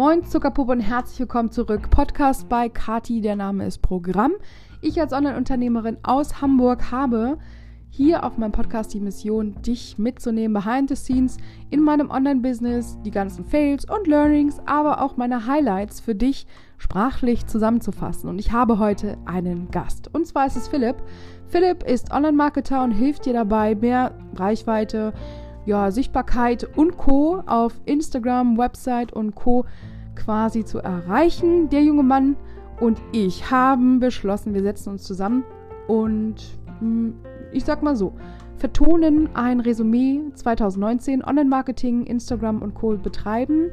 Moin Zuckerpuppe und herzlich willkommen zurück. Podcast bei Kati, der Name ist Programm. Ich als Online-Unternehmerin aus Hamburg habe hier auf meinem Podcast die Mission, dich mitzunehmen behind the scenes in meinem Online-Business, die ganzen Fails und Learnings, aber auch meine Highlights für dich sprachlich zusammenzufassen. Und ich habe heute einen Gast. Und zwar ist es Philipp. Philipp ist Online-Marketer und hilft dir dabei, mehr Reichweite, ja, Sichtbarkeit und Co. auf Instagram, Website und Co. quasi zu erreichen. Der junge Mann und ich haben beschlossen, wir setzen uns zusammen und hm, ich sag mal so, vertonen ein Resümee 2019 Online-Marketing, Instagram und Co. betreiben.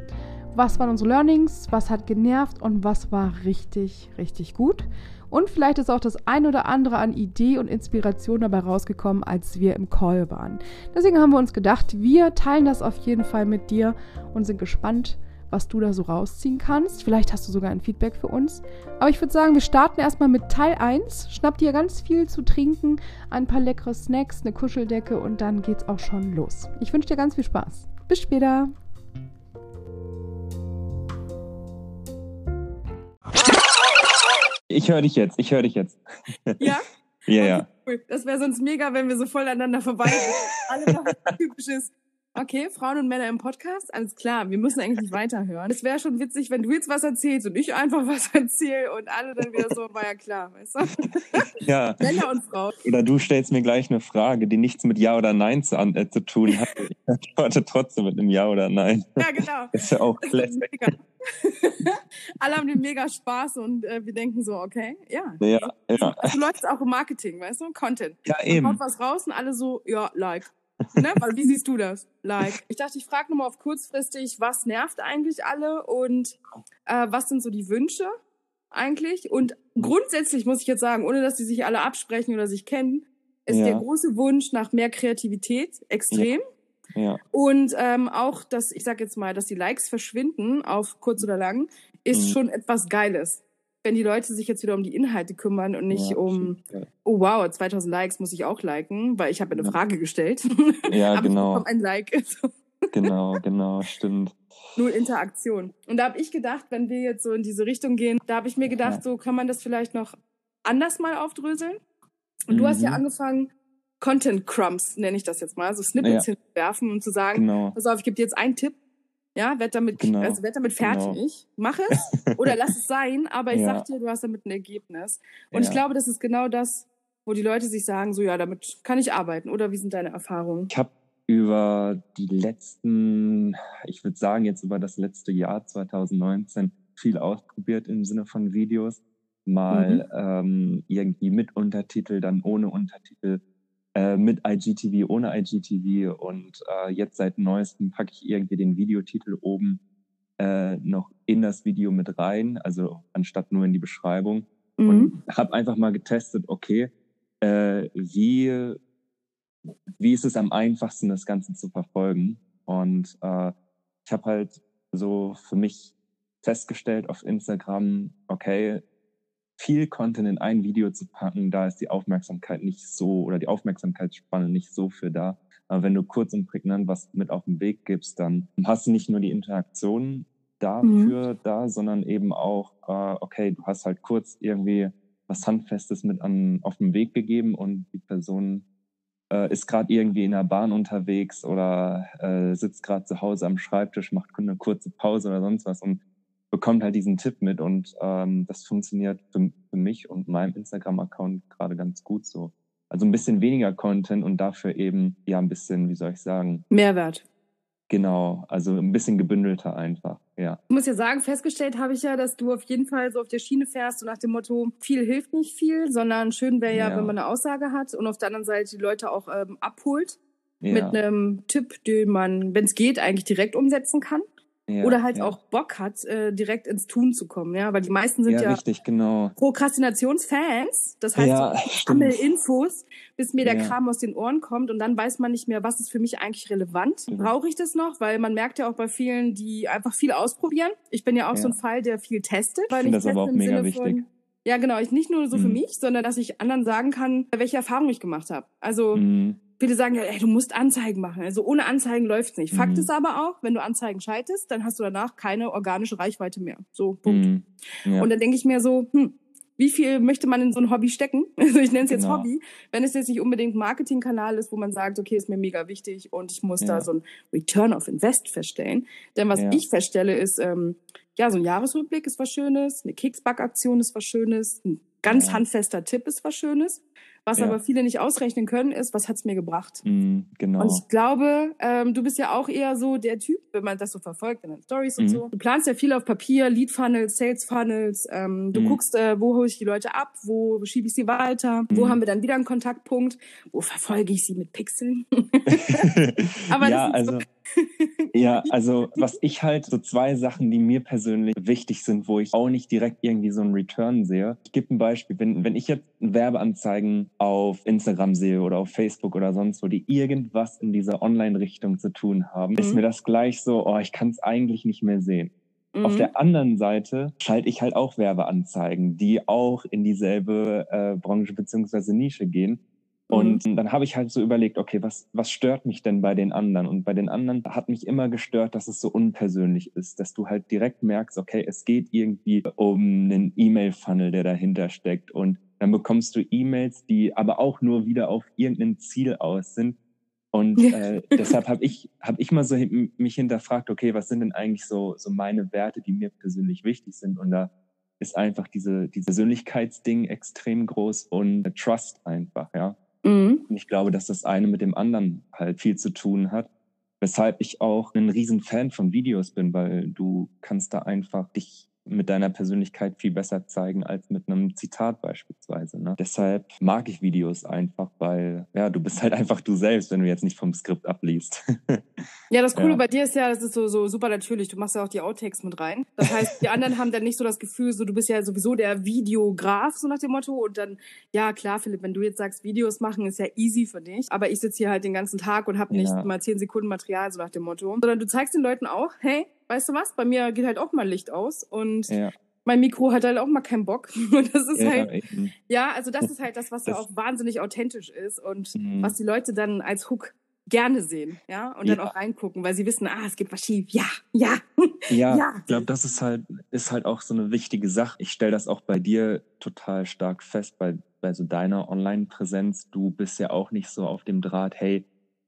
Was waren unsere Learnings? Was hat genervt und was war richtig, richtig gut? Und vielleicht ist auch das ein oder andere an Idee und Inspiration dabei rausgekommen, als wir im Call waren. Deswegen haben wir uns gedacht, wir teilen das auf jeden Fall mit dir und sind gespannt, was du da so rausziehen kannst. Vielleicht hast du sogar ein Feedback für uns. Aber ich würde sagen, wir starten erstmal mit Teil 1. Schnapp dir ganz viel zu trinken, ein paar leckere Snacks, eine Kuscheldecke und dann geht's auch schon los. Ich wünsche dir ganz viel Spaß. Bis später. Ich höre dich jetzt, ich höre dich jetzt. Ja? ja, ja. Cool. Das wäre sonst mega, wenn wir so voll aneinander vorbei sind. Alle machen typisches. Okay, Frauen und Männer im Podcast, alles klar, wir müssen eigentlich weiterhören. Es wäre schon witzig, wenn du jetzt was erzählst und ich einfach was erzähle und alle dann wieder so, war ja klar, weißt du? Ja. Männer und Frauen. Oder du stellst mir gleich eine Frage, die nichts mit Ja oder Nein zu, äh, zu tun hat. Ich antworte trotzdem mit einem Ja oder Nein. Ja, genau. Ist ja auch classic. alle haben den mega Spaß und äh, wir denken so, okay, ja. Ja, ja. Also läuft auch im Marketing, weißt du? Content. Ja, Man eben. kommt was raus und alle so, ja, like. Ne? Weil, wie siehst du das? Like. Ich dachte, ich frage nochmal auf kurzfristig, was nervt eigentlich alle und äh, was sind so die Wünsche eigentlich? Und grundsätzlich muss ich jetzt sagen, ohne dass die sich alle absprechen oder sich kennen, ist Ja. der große Wunsch nach mehr Kreativität extrem. Ja, Und ähm, auch, dass, ich sag jetzt mal, dass die Likes verschwinden, auf kurz oder lang, ist Mhm. schon etwas Geiles. Wenn die Leute sich jetzt wieder um die Inhalte kümmern und nicht ja, um, stimmt, oh wow, 2000 Likes muss ich auch liken, weil ich habe eine Ja. Frage gestellt. Ja, Aber genau. ich ein Like. Ja, genau, genau, stimmt. Null Interaktion. Und da habe ich gedacht, wenn wir jetzt so in diese Richtung gehen, da habe ich mir gedacht, Ja. so kann man das vielleicht noch anders mal aufdröseln. Und du hast ja Mhm. angefangen, Content Crumbs, nenne ich das jetzt mal, so Snippets Ja. hinwerfen und zu sagen, Genau. pass auf, ich gebe dir jetzt einen Tipp. Ja, werd damit, Genau. also werd damit Genau. fertig. Mach es oder lass es sein, aber ich Ja. sag dir, du hast damit ein Ergebnis. Und ich Ja. glaube, das ist genau das, wo die Leute sich sagen, so ja, damit kann ich arbeiten. Oder wie sind deine Erfahrungen? Ich habe über die letzten, ich würde sagen jetzt über das letzte Jahr 2019 viel ausprobiert im Sinne von Videos. Mal ähm, irgendwie mit Untertitel, dann ohne Untertitel, äh, mit IGTV, ohne IGTV und äh, jetzt seit neuestem packe ich irgendwie den Videotitel oben äh, noch in das Video mit rein, also anstatt nur in die Beschreibung Mhm. und habe einfach mal getestet, okay, äh, wie, wie ist es am einfachsten, das Ganze zu verfolgen? Und äh, ich habe halt so für mich festgestellt auf Instagram, okay, viel Content in ein Video zu packen, da ist die Aufmerksamkeit nicht so oder die Aufmerksamkeitsspanne nicht so für da. Aber wenn du kurz und prägnant was mit auf den Weg gibst, dann hast du nicht nur die Interaktion dafür da, sondern eben auch, äh, okay, du hast halt kurz irgendwie was Handfestes mit an, auf den Weg gegeben und die Person äh, ist gerade irgendwie in der Bahn unterwegs oder äh, sitzt gerade zu Hause am Schreibtisch, macht eine kurze Pause oder sonst was und bekommt halt diesen Tipp mit und ähm, das funktioniert für, für mich und meinem Instagram-Account gerade ganz gut so. Also ein bisschen weniger Content und dafür eben ja ein bisschen, wie soll ich sagen, Mehrwert. genau, also ein bisschen gebündelter einfach, ja. Ich muss ja sagen, festgestellt habe ich ja, dass du auf jeden Fall so auf der Schiene fährst, so nach dem Motto, viel hilft nicht viel, sondern schön wäre ja, Ja. wenn man eine Aussage hat und auf der anderen Seite die Leute auch ähm, abholt ja. mit einem Tipp, den man, wenn es geht, eigentlich direkt umsetzen kann. Ja, oder halt ja. auch Bock hat, äh, direkt ins Tun zu kommen, ja, weil die meisten sind ja, ja, richtig, genau. Prokrastinationsfans, das heißt, Ja, ich sammle Infos, bis mir der. Kram aus den Ohren kommt und dann weiß man nicht mehr, was ist für mich eigentlich relevant. Mhm. Brauche ich das noch? Weil man merkt ja auch bei vielen, die einfach viel ausprobieren. Ich bin ja auch so ein Fall, der viel testet. Ich finde das aber auch mega Sinne wichtig. ja, genau, ich nicht nur so für Mhm. mich, sondern dass ich anderen sagen kann, welche Erfahrungen ich gemacht habe. Also Mhm. Viele sagen ja, ey, du musst Anzeigen machen. Also ohne Anzeigen läuft's nicht. Fakt Mhm. ist aber auch, wenn du Anzeigen schaltest, dann hast du danach keine organische Reichweite mehr. So, Punkt. Mhm. Ja. Und dann denke ich mir so, hm, wie viel möchte man in so ein Hobby stecken? Also ich nenne es jetzt Genau. Hobby, wenn es jetzt nicht unbedingt ein Marketingkanal ist, wo man sagt, okay, ist mir mega wichtig und ich muss da Ja. so ein Return of Invest feststellen. Denn was Ja. ich feststelle ist, ähm, ja, so ein Jahresrückblick ist was Schönes, eine Keksbackaktion ist was Schönes, ein ganz Ja. handfester Tipp ist was Schönes. Was Ja. aber viele nicht ausrechnen können, ist, was hat's mir gebracht? Mhm, genau. Und ich glaube, ähm, du bist ja auch eher so der Typ, wenn man das so verfolgt in den Stories und Mhm. so. Du planst ja viel auf Papier, Lead Funnels, Sales Funnels. Ähm, du Mhm. guckst, äh, wo hole ich die Leute ab, wo schiebe ich sie weiter, wo Mhm. haben wir dann wieder einen Kontaktpunkt, wo verfolge ich sie mit Pixeln. Aber ja, das ist so- also, ja, also was ich halt, so zwei Sachen, die mir persönlich wichtig sind, wo ich auch nicht direkt irgendwie so einen Return sehe. Ich gebe ein Beispiel, wenn, wenn ich jetzt Werbeanzeigen auf Instagram sehe oder auf Facebook oder sonst wo, die irgendwas in dieser Online-Richtung zu tun haben, ist Mhm. mir das gleich so, oh, ich kann es eigentlich nicht mehr sehen. Auf Mhm. der anderen Seite schalte ich halt auch Werbeanzeigen, die auch in dieselbe äh, Branche beziehungsweise Nische gehen. Und dann habe ich halt so überlegt, okay, was, was stört mich denn bei den anderen? Und bei den anderen hat mich immer gestört, dass es so unpersönlich ist, dass du halt direkt merkst, okay, es geht irgendwie um einen E-Mail-Funnel, der dahinter steckt. Und dann bekommst du E-Mails, die aber auch nur wieder auf irgendein Ziel aus sind. Und äh, deshalb habe ich, hab ich mal so mich hinterfragt, okay, was sind denn eigentlich so, so meine Werte, die mir persönlich wichtig sind? Und da ist einfach diese, diese Persönlichkeitsding extrem groß und Trust einfach, ja. Mhm. Und ich glaube, dass das eine mit dem anderen halt viel zu tun hat. Weshalb ich auch ein riesen Fan von Videos bin, weil du kannst da einfach dich mit deiner Persönlichkeit viel besser zeigen als mit einem Zitat beispielsweise. Ne? Deshalb mag ich Videos einfach, weil ja, du bist halt einfach du selbst, wenn du jetzt nicht vom Skript abliest. Ja, das Coole Ja. bei dir ist ja, das ist so, so super natürlich. Du machst ja auch die Outtakes mit rein. Das heißt, die anderen haben dann nicht so das Gefühl, so du bist ja sowieso der Videograf, so nach dem Motto. Und dann, ja klar, Philipp, wenn du jetzt sagst, Videos machen, ist ja easy für dich. Aber ich sitze hier halt den ganzen Tag und habe nicht Ja. mal zehn Sekunden Material, so nach dem Motto. Sondern du zeigst den Leuten auch, hey, weißt du was, bei mir geht halt auch mal Licht aus und ja, mein Mikro hat halt auch mal keinen Bock. Und das ist ja, halt, eben. ja, also das ist halt das, was ja Das- auch wahnsinnig authentisch ist und Mhm. was die Leute dann als Hook gerne sehen, ja, und dann Ja. auch reingucken, weil sie wissen, ah, es geht was schief. Ja, ja. Ja, Ja. ich glaube, das ist halt, ist halt auch so eine wichtige Sache. Ich stelle das auch bei dir total stark fest, bei, bei so deiner Online-Präsenz. Du bist ja auch nicht so auf dem Draht, hey,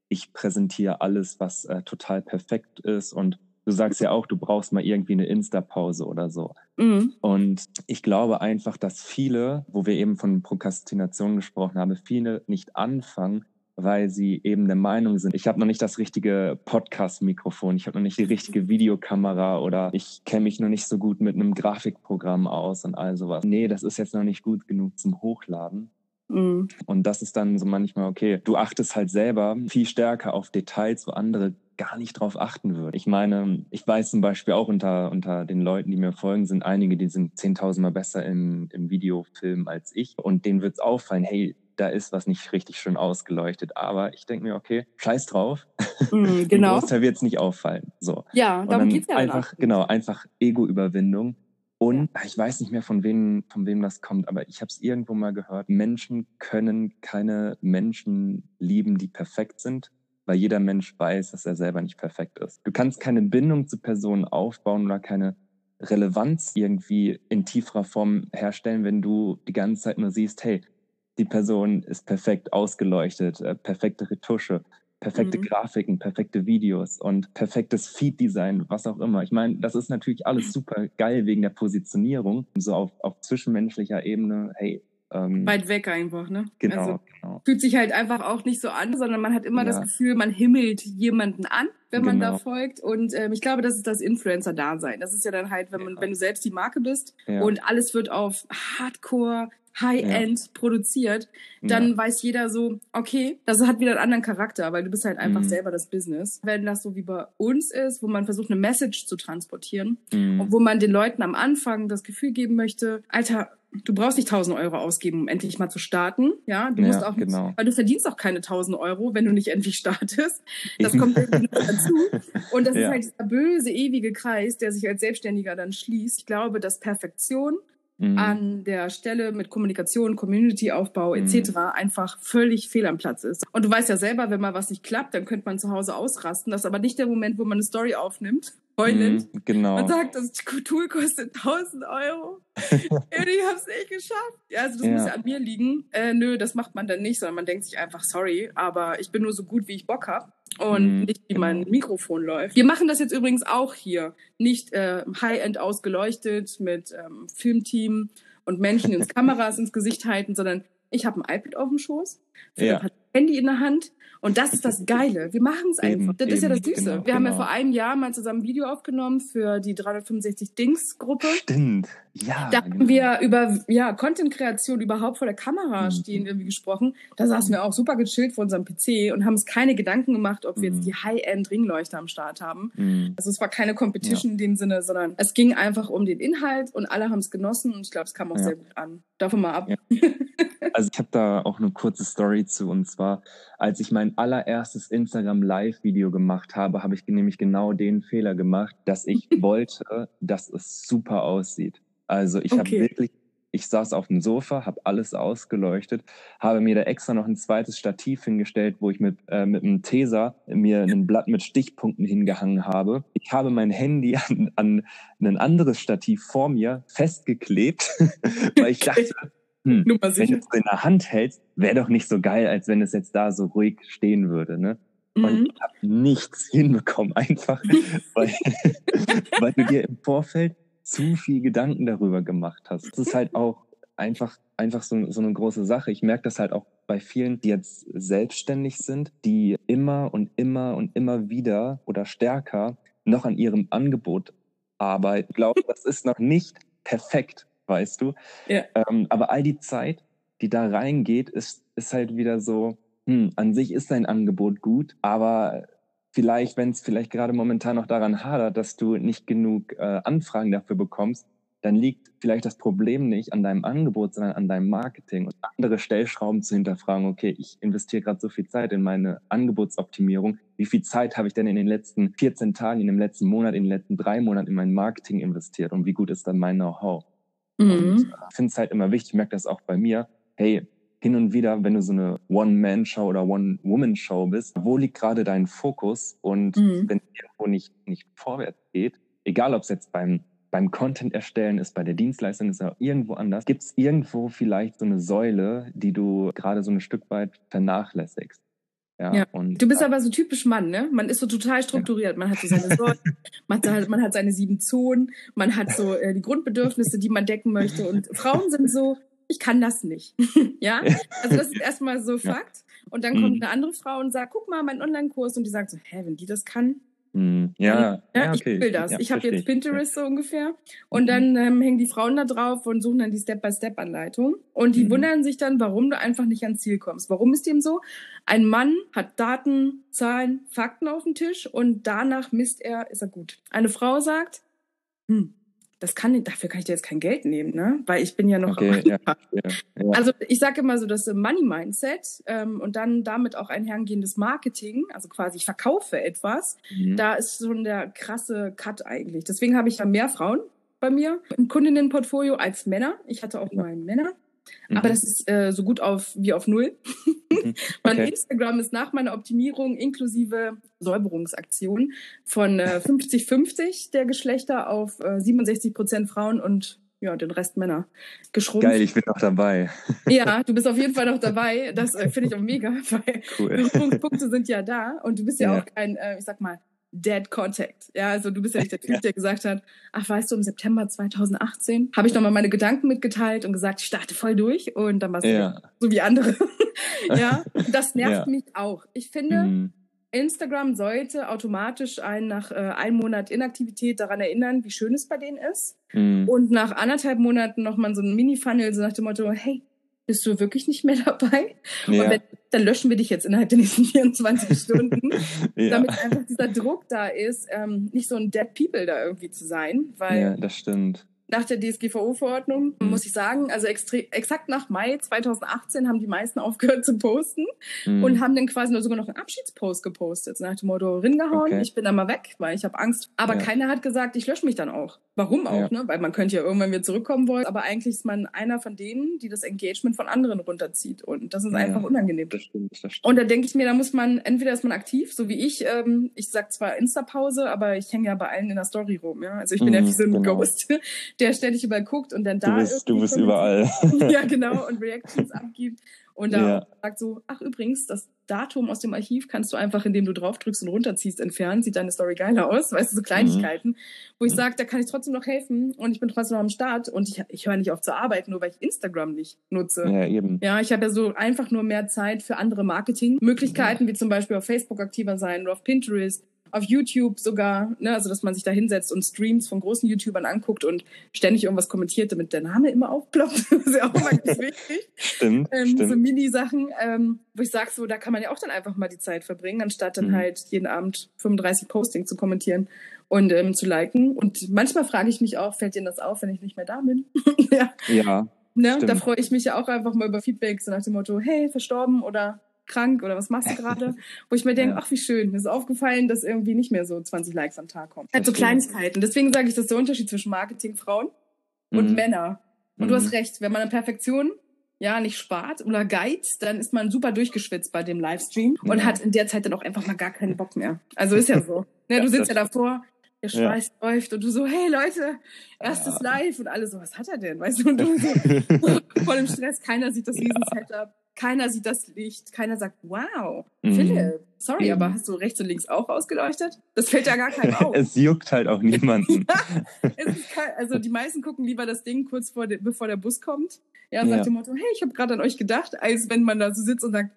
ich präsentiere alles, was äh, total perfekt ist. Und du sagst ja auch, du brauchst mal irgendwie eine Insta-Pause oder so. Mhm. Und ich glaube einfach, dass viele, wo wir eben von Prokrastination gesprochen haben, viele nicht anfangen, weil sie eben der Meinung sind, ich habe noch nicht das richtige Podcast-Mikrofon, ich habe noch nicht die richtige Videokamera oder ich kenne mich noch nicht so gut mit einem Grafikprogramm aus und all sowas. Nee, das ist jetzt noch nicht gut genug zum Hochladen. Mhm. Und das ist dann so manchmal, okay, du achtest halt selber viel stärker auf Details, wo andere gar nicht drauf achten würden. Ich meine, ich weiß zum Beispiel auch unter, unter den Leuten, die mir folgen, sind einige, die sind 10.000 Mal besser im, im Videofilm als ich. Und denen wird's auffallen, hey, da ist was nicht richtig schön ausgeleuchtet. Aber ich denke mir, okay, scheiß drauf. Dem genau. Großteil wird's nicht auffallen. So. Ja, darum dann geht's ja einfach, auch. genau, einfach Ego-Überwindung. Und ich weiß nicht mehr, von wem, von wem das kommt, aber ich habe es irgendwo mal gehört. Menschen können keine Menschen lieben, die perfekt sind, weil jeder Mensch weiß, dass er selber nicht perfekt ist. Du kannst keine Bindung zu Personen aufbauen oder keine Relevanz irgendwie in tieferer Form herstellen, wenn du die ganze Zeit nur siehst, hey, die Person ist perfekt ausgeleuchtet, äh, perfekte Retusche, perfekte Mhm. Grafiken, perfekte Videos und perfektes Feed-Design, was auch immer. Ich meine, das ist natürlich alles super geil wegen der Positionierung, so auf, auf zwischenmenschlicher Ebene, hey, ähm, Weit weg einfach, ne? genau, Also, genau. fühlt sich halt einfach auch nicht so an, sondern man hat immer das Ja. Gefühl, man himmelt jemanden an, wenn man da Genau. folgt. Und ähm, ich glaube, das ist das Influencer-Dasein. Das ist ja dann halt, wenn man, Ja. wenn du selbst die Marke bist Ja. und alles wird auf Hardcore, High-End produziert, dann weiß jeder so, okay, das hat wieder einen anderen Charakter, weil du bist halt einfach Mhm. selber das Business. Wenn das so wie bei uns ist, wo man versucht, eine Message zu transportieren Mhm. und wo man den Leuten am Anfang das Gefühl geben möchte, Alter, du brauchst nicht 1000 Euro ausgeben, um endlich mal zu starten. Ja, du Ja, musst auch, genau. weil du verdienst auch keine 1000 Euro, wenn du nicht endlich startest. Das kommt irgendwie noch dazu. Und das ist Ja. halt dieser böse, ewige Kreis, der sich als Selbstständiger dann schließt. Ich glaube, dass Perfektion mhm. an der Stelle mit Kommunikation, Community-Aufbau etc. Mhm. einfach völlig fehl am Platz ist. Und du weißt ja selber, wenn mal was nicht klappt, dann könnte man zu Hause ausrasten. Das ist aber nicht der Moment, wo man eine Story aufnimmt, heulend, mhm, genau. und sagt, das Tool kostet 1000 Euro. ich hab's nicht geschafft. Ja, also das ja. muss ja an mir liegen. Äh, nö, das macht man dann nicht, sondern man denkt sich einfach, sorry, aber ich bin nur so gut, wie ich Bock hab und mm, nicht wie mein genau. Mikrofon läuft. Wir machen das jetzt übrigens auch hier. Nicht äh, High-End ausgeleuchtet mit ähm, Filmteam und Menschen ins Kameras ins Gesicht halten, sondern ich habe ein iPad auf dem Schoß, ja. ein Handy in der Hand und das ist das Geile. Wir machen es einfach. Das eben, ist ja das Süße. Genau, wir haben ja genau. vor einem Jahr mal zusammen ein Video aufgenommen für die 365 Dings Gruppe. Stimmt. Ja. Da genau. haben wir über ja, Content-Kreation überhaupt vor der Kamera mhm. stehen irgendwie gesprochen. Da saßen wir auch super gechillt vor unserem PC und haben uns keine Gedanken gemacht, ob wir mhm. jetzt die High-End-Ringleuchter am Start haben. Mhm. Also es war keine Competition ja. in dem Sinne, sondern es ging einfach um den Inhalt und alle haben es genossen und ich glaube, es kam auch ja. sehr gut an. Davon mal ab. Ja. Also ich habe da auch eine kurze Story zu und zwar, als ich mein allererstes Instagram Live-Video gemacht habe, habe ich nämlich genau den Fehler gemacht, dass ich wollte, dass es super aussieht. Also ich okay. habe wirklich, ich saß auf dem Sofa, habe alles ausgeleuchtet, habe mir da extra noch ein zweites Stativ hingestellt, wo ich mit, äh, mit einem Teser mir ein Blatt mit Stichpunkten hingehangen habe. Ich habe mein Handy an, an ein anderes Stativ vor mir festgeklebt, weil ich dachte, hm, wenn du es in der Hand hältst, wäre doch nicht so geil, als wenn es jetzt da so ruhig stehen würde. Ne? Mhm. Und ich habe nichts hinbekommen, einfach weil, weil du dir im Vorfeld zu viel Gedanken darüber gemacht hast. Das ist halt auch einfach, einfach so, so eine große Sache. Ich merke das halt auch bei vielen, die jetzt selbstständig sind, die immer und immer und immer wieder oder stärker noch an ihrem Angebot arbeiten. Ich glaube, das ist noch nicht perfekt weißt du? Ja. Ähm, aber all die Zeit, die da reingeht, ist, ist halt wieder so, hm, an sich ist dein Angebot gut, aber vielleicht, wenn es vielleicht gerade momentan noch daran hadert, dass du nicht genug äh, Anfragen dafür bekommst, dann liegt vielleicht das Problem nicht an deinem Angebot, sondern an deinem Marketing und andere Stellschrauben zu hinterfragen, okay, ich investiere gerade so viel Zeit in meine Angebotsoptimierung. Wie viel Zeit habe ich denn in den letzten 14 Tagen, in dem letzten Monat, in den letzten drei Monaten in mein Marketing investiert und wie gut ist dann mein Know-how? Mhm. Und äh, ich finde es halt immer wichtig, ich merke das auch bei mir, hey, hin und wieder, wenn du so eine One-Man-Show oder One-Woman-Show bist, wo liegt gerade dein Fokus? Und mhm. wenn es irgendwo nicht, nicht vorwärts geht, egal ob es jetzt beim, beim Content erstellen ist, bei der Dienstleistung ist oder irgendwo anders, gibt es irgendwo vielleicht so eine Säule, die du gerade so ein Stück weit vernachlässigst. Ja, ja. Und, du bist aber so typisch Mann, ne? Man ist so total strukturiert. Man hat so seine Sorten, man, hat, man hat seine sieben Zonen, man hat so äh, die Grundbedürfnisse, die man decken möchte. Und Frauen sind so, ich kann das nicht. ja? Also das ist erstmal so Fakt. Und dann kommt mhm. eine andere Frau und sagt, guck mal, mein Online-Kurs. Und die sagt so, hä, wenn die das kann, hm, ja, ja, ja okay. ich will das. Ja, ich habe jetzt Pinterest so ungefähr. Und mhm. dann ähm, hängen die Frauen da drauf und suchen dann die Step-by-Step-Anleitung. Und die mhm. wundern sich dann, warum du einfach nicht ans Ziel kommst. Warum ist dem so? Ein Mann hat Daten, Zahlen, Fakten auf dem Tisch und danach misst er, ist er gut. Eine Frau sagt, hm, das kann, dafür kann ich dir jetzt kein Geld nehmen, ne? Weil ich bin ja noch okay, ja, ja, ja. Also ich sage immer so, das Money Mindset ähm, und dann damit auch einhergehendes Marketing, also quasi ich verkaufe etwas, mhm. da ist schon der krasse Cut eigentlich. Deswegen habe ich ja mehr Frauen bei mir im Kundinnenportfolio als Männer. Ich hatte auch mal Männer. Mhm. Aber das ist äh, so gut auf wie auf null. Mhm. mein okay. Instagram ist nach meiner Optimierung inklusive Säuberungsaktion von 50-50 äh, der Geschlechter auf äh, 67 Prozent Frauen und ja, den Rest Männer geschrumpft. Geil, ich bin noch dabei. Ja, du bist auf jeden Fall noch dabei. Das äh, finde ich auch mega, weil cool. die Punkte sind ja da und du bist ja, ja. auch kein, äh, ich sag mal, Dead Contact. Ja, also du bist ja nicht der Typ, ja. der gesagt hat, ach weißt du, im September 2018 habe ich nochmal meine Gedanken mitgeteilt und gesagt, ich starte voll durch und dann war es ja. so wie andere. ja, das nervt ja. mich auch. Ich finde, mhm. Instagram sollte automatisch einen nach äh, einem Monat Inaktivität daran erinnern, wie schön es bei denen ist. Mhm. Und nach anderthalb Monaten nochmal so ein Mini-Funnel, so nach dem Motto, hey, bist du wirklich nicht mehr dabei? Ja. Und wenn, dann löschen wir dich jetzt innerhalb der nächsten 24 Stunden, ja. damit einfach dieser Druck da ist, ähm, nicht so ein Dead People da irgendwie zu sein. Weil, ja, das stimmt. Nach der DSGVO-Verordnung, mhm. muss ich sagen. Also exakt nach Mai 2018 haben die meisten aufgehört zu posten mhm. und haben dann quasi nur sogar noch einen Abschiedspost gepostet. So nach dem Motto, ringehauen, okay. ich bin da mal weg, weil ich habe Angst. Aber ja. keiner hat gesagt, ich lösche mich dann auch. Warum auch, ja. ne? Weil man könnte ja irgendwann wieder zurückkommen wollen. Aber eigentlich ist man einer von denen, die das Engagement von anderen runterzieht. Und das ist ja. einfach unangenehm. Das stimmt, das stimmt. Und da denke ich mir, da muss man, entweder ist man aktiv, so wie ich, ähm, ich sag zwar Insta-Pause, aber ich hänge ja bei allen in der Story rum, ja. Also ich bin mhm, ja wie so ein genau. Ghost der ständig überall guckt und dann da. Du bist, du bist überall. ja, genau, und Reactions abgibt. Und da ja. sagt so, ach übrigens, das Datum aus dem Archiv kannst du einfach, indem du draufdrückst und runterziehst, entfernen. Sieht deine Story geiler aus, weißt du, so Kleinigkeiten, mhm. wo ich sage, da kann ich trotzdem noch helfen und ich bin trotzdem noch am Start und ich, ich höre nicht auf zu arbeiten, nur weil ich Instagram nicht nutze. Ja, eben. Ja, ich habe ja so einfach nur mehr Zeit für andere Marketingmöglichkeiten, ja. wie zum Beispiel auf Facebook aktiver sein oder auf Pinterest auf YouTube sogar, ne, also dass man sich da hinsetzt und Streams von großen YouTubern anguckt und ständig irgendwas kommentiert, damit der Name immer aufploppt. das ist ja auch mal ganz wichtig. stimmt, ähm, stimmt. So Mini-Sachen, ähm, wo ich sage, so, da kann man ja auch dann einfach mal die Zeit verbringen, anstatt dann mhm. halt jeden Abend 35 Postings zu kommentieren und ähm, zu liken. Und manchmal frage ich mich auch, fällt dir das auf, wenn ich nicht mehr da bin? ja. Ja. Ne, da freue ich mich ja auch einfach mal über Feedback, so nach dem Motto, hey, verstorben oder krank oder was machst du gerade? Wo ich mir denke, ja. ach wie schön, mir ist aufgefallen, dass irgendwie nicht mehr so 20 Likes am Tag kommen. Halt so Kleinigkeiten. Deswegen sage ich, das ist der Unterschied zwischen Marketingfrauen und mhm. Männer. Und mhm. du hast mhm. recht, wenn man an Perfektion ja nicht spart oder geizt, dann ist man super durchgeschwitzt bei dem Livestream ja. und hat in der Zeit dann auch einfach mal gar keinen Bock mehr. Also ist ja so. Ne, ja, du sitzt ja davor, der Schweiß ja. läuft und du so, hey Leute, erstes. Live und alle so, was hat er denn? Weißt du, und du so voll im Stress, keiner sieht das Riesen-Setup keiner sieht das Licht, keiner sagt, wow, mhm. Philipp, sorry, mhm. aber hast du rechts und links auch ausgeleuchtet? Das fällt ja gar keinem auf. es juckt halt auch niemanden. kein, also die meisten gucken lieber das Ding kurz vor de, bevor der Bus kommt. Ja, und ja. sagt dem Motto, hey, ich habe gerade an euch gedacht, als wenn man da so sitzt und sagt,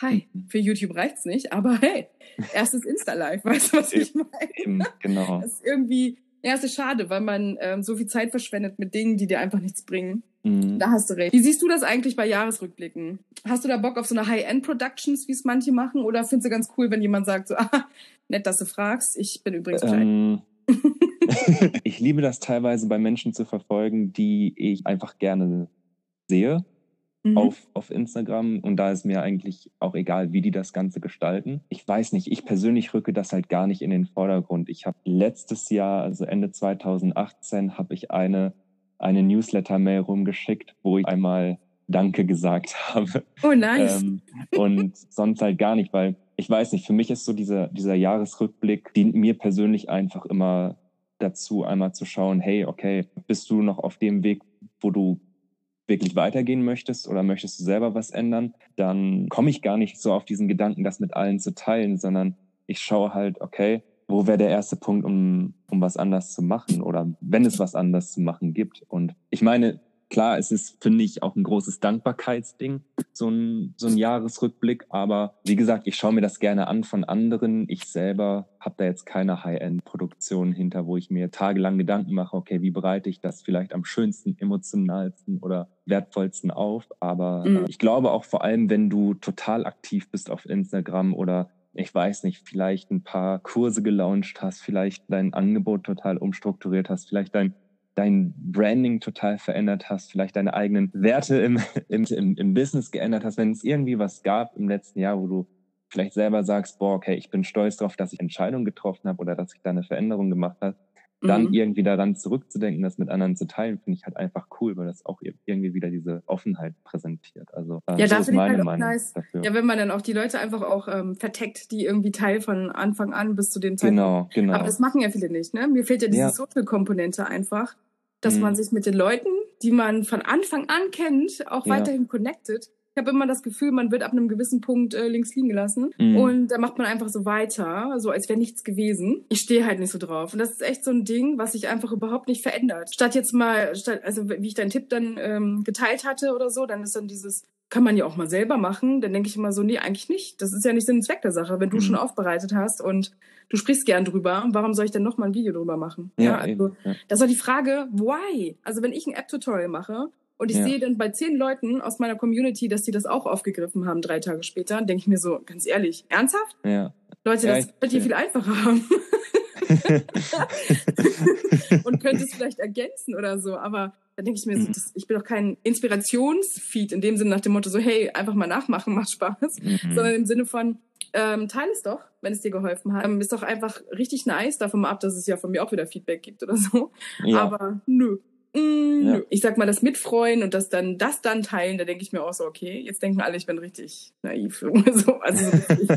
hi, mhm. für YouTube reicht's nicht, aber hey, erstes Insta-Live, weißt du, was ich meine? Genau. Das ist irgendwie, ja, es ist schade, weil man ähm, so viel Zeit verschwendet mit Dingen, die dir einfach nichts bringen. Mhm. Da hast du recht. Wie siehst du das eigentlich bei Jahresrückblicken? Hast du da Bock auf so eine High-End-Productions, wie es manche machen? Oder findest du ganz cool, wenn jemand sagt, so, ah, nett, dass du fragst, ich bin übrigens ähm, ich liebe das teilweise bei Menschen zu verfolgen, die ich einfach gerne sehe mhm. auf, auf Instagram. Und da ist mir eigentlich auch egal, wie die das Ganze gestalten. Ich weiß nicht, ich persönlich rücke das halt gar nicht in den Vordergrund. Ich habe letztes Jahr, also Ende 2018, habe ich eine eine Newsletter-Mail rumgeschickt, wo ich einmal Danke gesagt habe. Oh, nice. Ähm, und sonst halt gar nicht, weil ich weiß nicht, für mich ist so dieser, dieser Jahresrückblick, dient mir persönlich einfach immer dazu, einmal zu schauen, hey, okay, bist du noch auf dem Weg, wo du wirklich weitergehen möchtest oder möchtest du selber was ändern, dann komme ich gar nicht so auf diesen Gedanken, das mit allen zu teilen, sondern ich schaue halt, okay, wo wäre der erste Punkt, um, um was anders zu machen oder wenn es was anders zu machen gibt. Und ich meine, klar, es ist, finde ich, auch ein großes Dankbarkeitsding, so ein, so ein Jahresrückblick. Aber wie gesagt, ich schaue mir das gerne an von anderen. Ich selber habe da jetzt keine High-End-Produktion hinter, wo ich mir tagelang Gedanken mache, okay, wie bereite ich das vielleicht am schönsten, emotionalsten oder wertvollsten auf. Aber mhm. ich glaube auch vor allem, wenn du total aktiv bist auf Instagram oder ich weiß nicht, vielleicht ein paar Kurse gelauncht hast, vielleicht dein Angebot total umstrukturiert hast, vielleicht dein, dein Branding total verändert hast, vielleicht deine eigenen Werte im, im, im, im Business geändert hast, wenn es irgendwie was gab im letzten Jahr, wo du vielleicht selber sagst, boah, okay, ich bin stolz darauf, dass ich Entscheidungen getroffen habe oder dass ich da eine Veränderung gemacht habe, dann mhm. irgendwie daran zurückzudenken, das mit anderen zu teilen, finde ich halt einfach cool, weil das auch irgendwie wieder diese Offenheit präsentiert. Also äh, ja, so ist meine halt Meinung nice. dafür. Ja, wenn man dann auch die Leute einfach auch ähm, verteckt, die irgendwie Teil von Anfang an bis zu dem Zeitpunkt. Genau, genau. Aber das machen ja viele nicht. Ne? Mir fehlt ja diese ja. Social-Komponente einfach, dass mhm. man sich mit den Leuten, die man von Anfang an kennt, auch ja. weiterhin connected ich habe immer das Gefühl, man wird ab einem gewissen Punkt äh, links liegen gelassen. Mhm. Und da macht man einfach so weiter, so als wäre nichts gewesen. Ich stehe halt nicht so drauf. Und das ist echt so ein Ding, was sich einfach überhaupt nicht verändert. Statt jetzt mal, statt, also wie ich deinen Tipp dann ähm, geteilt hatte oder so, dann ist dann dieses, kann man ja auch mal selber machen. Dann denke ich immer so, nee, eigentlich nicht. Das ist ja nicht Sinn und Zweck der Sache. Wenn du mhm. schon aufbereitet hast und du sprichst gern drüber, warum soll ich denn noch mal ein Video drüber machen? Ja, ja also ja. das war die Frage, why? Also wenn ich ein App-Tutorial mache und ich ja. sehe dann bei zehn Leuten aus meiner Community, dass die das auch aufgegriffen haben, drei Tage später, denke ich mir so, ganz ehrlich, ernsthaft? Ja. Leute, das wird hier viel einfacher haben. und könnte es vielleicht ergänzen oder so. Aber da denke ich mir, so, mhm. das, ich bin doch kein Inspirationsfeed in dem Sinne nach dem Motto so, hey, einfach mal nachmachen, macht Spaß, mhm. sondern im Sinne von, ähm, teile es doch, wenn es dir geholfen hat. Ähm, ist doch einfach richtig nice, davon mal ab, dass es ja von mir auch wieder Feedback gibt oder so. Ja. Aber nö. Mm, ja. Ich sag mal, das Mitfreuen und das dann, das dann teilen, da denke ich mir auch so, okay, jetzt denken alle, ich bin richtig naiv. so, also so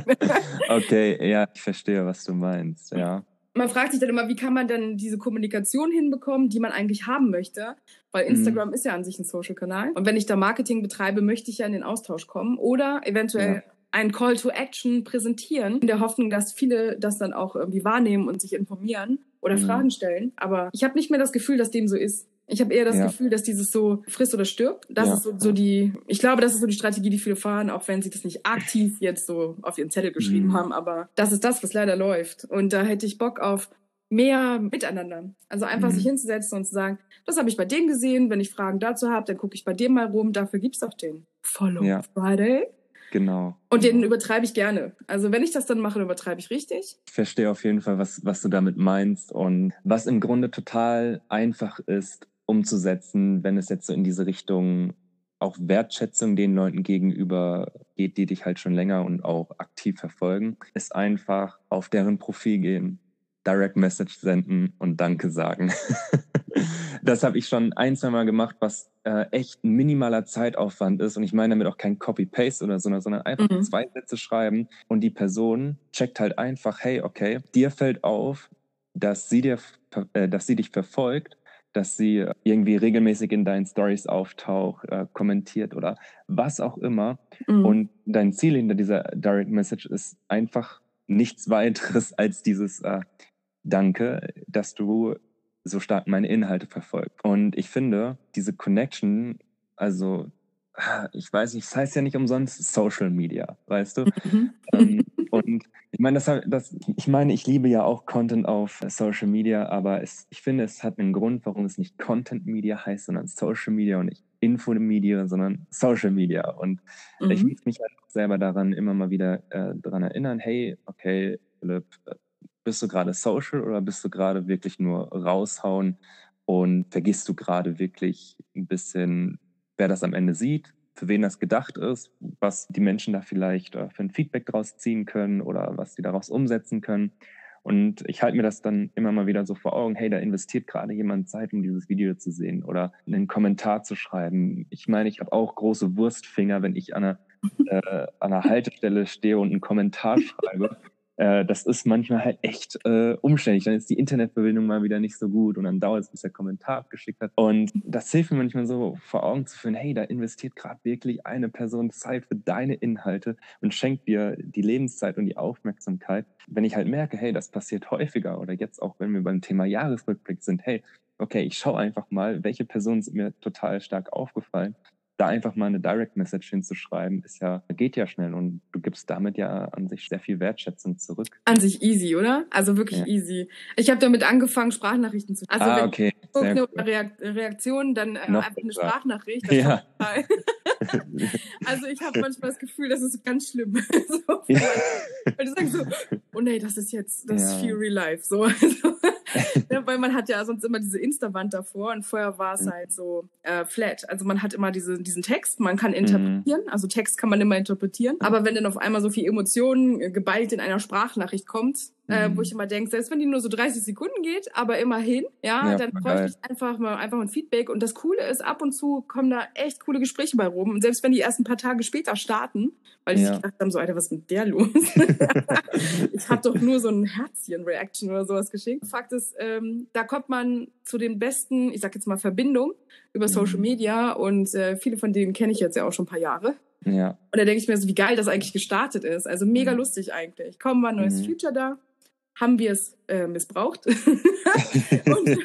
okay, ja, ich verstehe, was du meinst, ja. Man fragt sich dann immer, wie kann man dann diese Kommunikation hinbekommen, die man eigentlich haben möchte? Weil mhm. Instagram mhm. ist ja an sich ein Social-Kanal. Und wenn ich da Marketing betreibe, möchte ich ja in den Austausch kommen oder eventuell ja ein Call to Action präsentieren, in der Hoffnung, dass viele das dann auch irgendwie wahrnehmen und sich informieren oder mhm. Fragen stellen. Aber ich habe nicht mehr das Gefühl, dass dem so ist. Ich habe eher das ja. Gefühl, dass dieses so frisst oder stirbt. Das ja. ist so, so, die, ich glaube, das ist so die Strategie, die viele fahren, auch wenn sie das nicht aktiv jetzt so auf ihren Zettel geschrieben mhm. haben. Aber das ist das, was leider läuft. Und da hätte ich Bock auf mehr Miteinander. Also einfach mhm. sich hinzusetzen und zu sagen, das habe ich bei dem gesehen. Wenn ich Fragen dazu habe, dann gucke ich bei dem mal rum. Dafür gibt's auch den Follow ja. Friday. Genau. Und den übertreibe ich gerne. Also wenn ich das dann mache, übertreibe ich richtig. Ich verstehe auf jeden Fall, was, was du damit meinst und was im Grunde total einfach ist umzusetzen, wenn es jetzt so in diese Richtung auch Wertschätzung den Leuten gegenüber geht, die dich halt schon länger und auch aktiv verfolgen, ist einfach auf deren Profil gehen, Direct Message senden und Danke sagen. das habe ich schon ein, zwei Mal gemacht, was äh, echt ein minimaler Zeitaufwand ist. Und ich meine damit auch kein Copy-Paste oder so, sondern einfach mhm. zwei Sätze schreiben und die Person checkt halt einfach, hey, okay, dir fällt auf, dass sie, dir, äh, dass sie dich verfolgt, dass sie irgendwie regelmäßig in deinen Stories auftaucht, äh, kommentiert oder was auch immer. Mhm. Und dein Ziel hinter dieser Direct Message ist einfach nichts weiteres als dieses äh, Danke, dass du so stark meine Inhalte verfolgt. Und ich finde, diese Connection, also ich weiß nicht, es das heißt ja nicht umsonst Social Media, weißt du? Mhm. ähm, und ich meine, das, das, ich meine, ich liebe ja auch Content auf Social Media, aber es, ich finde, es hat einen Grund, warum es nicht Content Media heißt, sondern Social Media und nicht Info Media, sondern Social Media. Und mhm. ich muss mich halt selber daran immer mal wieder äh, daran erinnern, hey, okay, Philipp, äh, bist du gerade social oder bist du gerade wirklich nur raushauen und vergisst du gerade wirklich ein bisschen, wer das am Ende sieht, für wen das gedacht ist, was die Menschen da vielleicht äh, für ein Feedback draus ziehen können oder was sie daraus umsetzen können. Und ich halte mir das dann immer mal wieder so vor Augen, hey, da investiert gerade jemand Zeit, um dieses Video zu sehen oder einen Kommentar zu schreiben. Ich meine, ich habe auch große Wurstfinger, wenn ich an einer, äh, an einer Haltestelle stehe und einen Kommentar schreibe äh, das ist manchmal halt echt äh, umständlich. Dann ist die Internetverbindung mal wieder nicht so gut und dann dauert es, bis der Kommentar abgeschickt hat. Und das hilft mir manchmal so vor Augen zu führen, hey, da investiert gerade wirklich eine Person Zeit für deine Inhalte und schenkt dir die Lebenszeit und die Aufmerksamkeit. Wenn ich halt merke, hey, das passiert häufiger oder jetzt auch, wenn wir beim Thema Jahresrückblick sind, hey, okay, ich schaue einfach mal, welche Personen sind mir total stark aufgefallen da einfach mal eine Direct Message hinzuschreiben, ist ja, geht ja schnell und du gibst damit ja an sich sehr viel Wertschätzung zurück. An sich easy, oder? Also wirklich ja. easy. Ich habe damit angefangen, Sprachnachrichten zu Also ah, okay. eine Reaktion, dann äh, einfach eine Sprachnachricht. ja. also ich habe manchmal das Gefühl, das ist ganz schlimm. so, ja. Weil du sagst so, oh nee, das ist jetzt, das ja. ist Fury Life. So. ja, weil man hat ja sonst immer diese Insta-Wand davor und vorher war es mhm. halt so äh, flat. Also man hat immer diese, diesen Text, man kann interpretieren, mhm. also Text kann man immer interpretieren. Aber wenn dann auf einmal so viel Emotionen äh, geballt in einer Sprachnachricht kommt, äh, wo mhm. ich immer denke, selbst wenn die nur so 30 Sekunden geht, aber immerhin, ja, ja dann freue ich mich einfach mal einfach ein Feedback. Und das Coole ist, ab und zu kommen da echt coole Gespräche bei rum. Und selbst wenn die erst ein paar Tage später starten, weil die ja. sich gedacht haben, so, Alter, was ist mit der los? ich habe doch nur so ein Herzchen-Reaction oder sowas geschickt. Fakt ist, ähm, da kommt man zu den besten, ich sag jetzt mal, Verbindungen über Social mhm. Media und äh, viele von denen kenne ich jetzt ja auch schon ein paar Jahre. Ja. Und da denke ich mir so, wie geil das eigentlich gestartet ist. Also mega mhm. lustig eigentlich. Kaum war ein neues mhm. Future da haben wir es äh, missbraucht und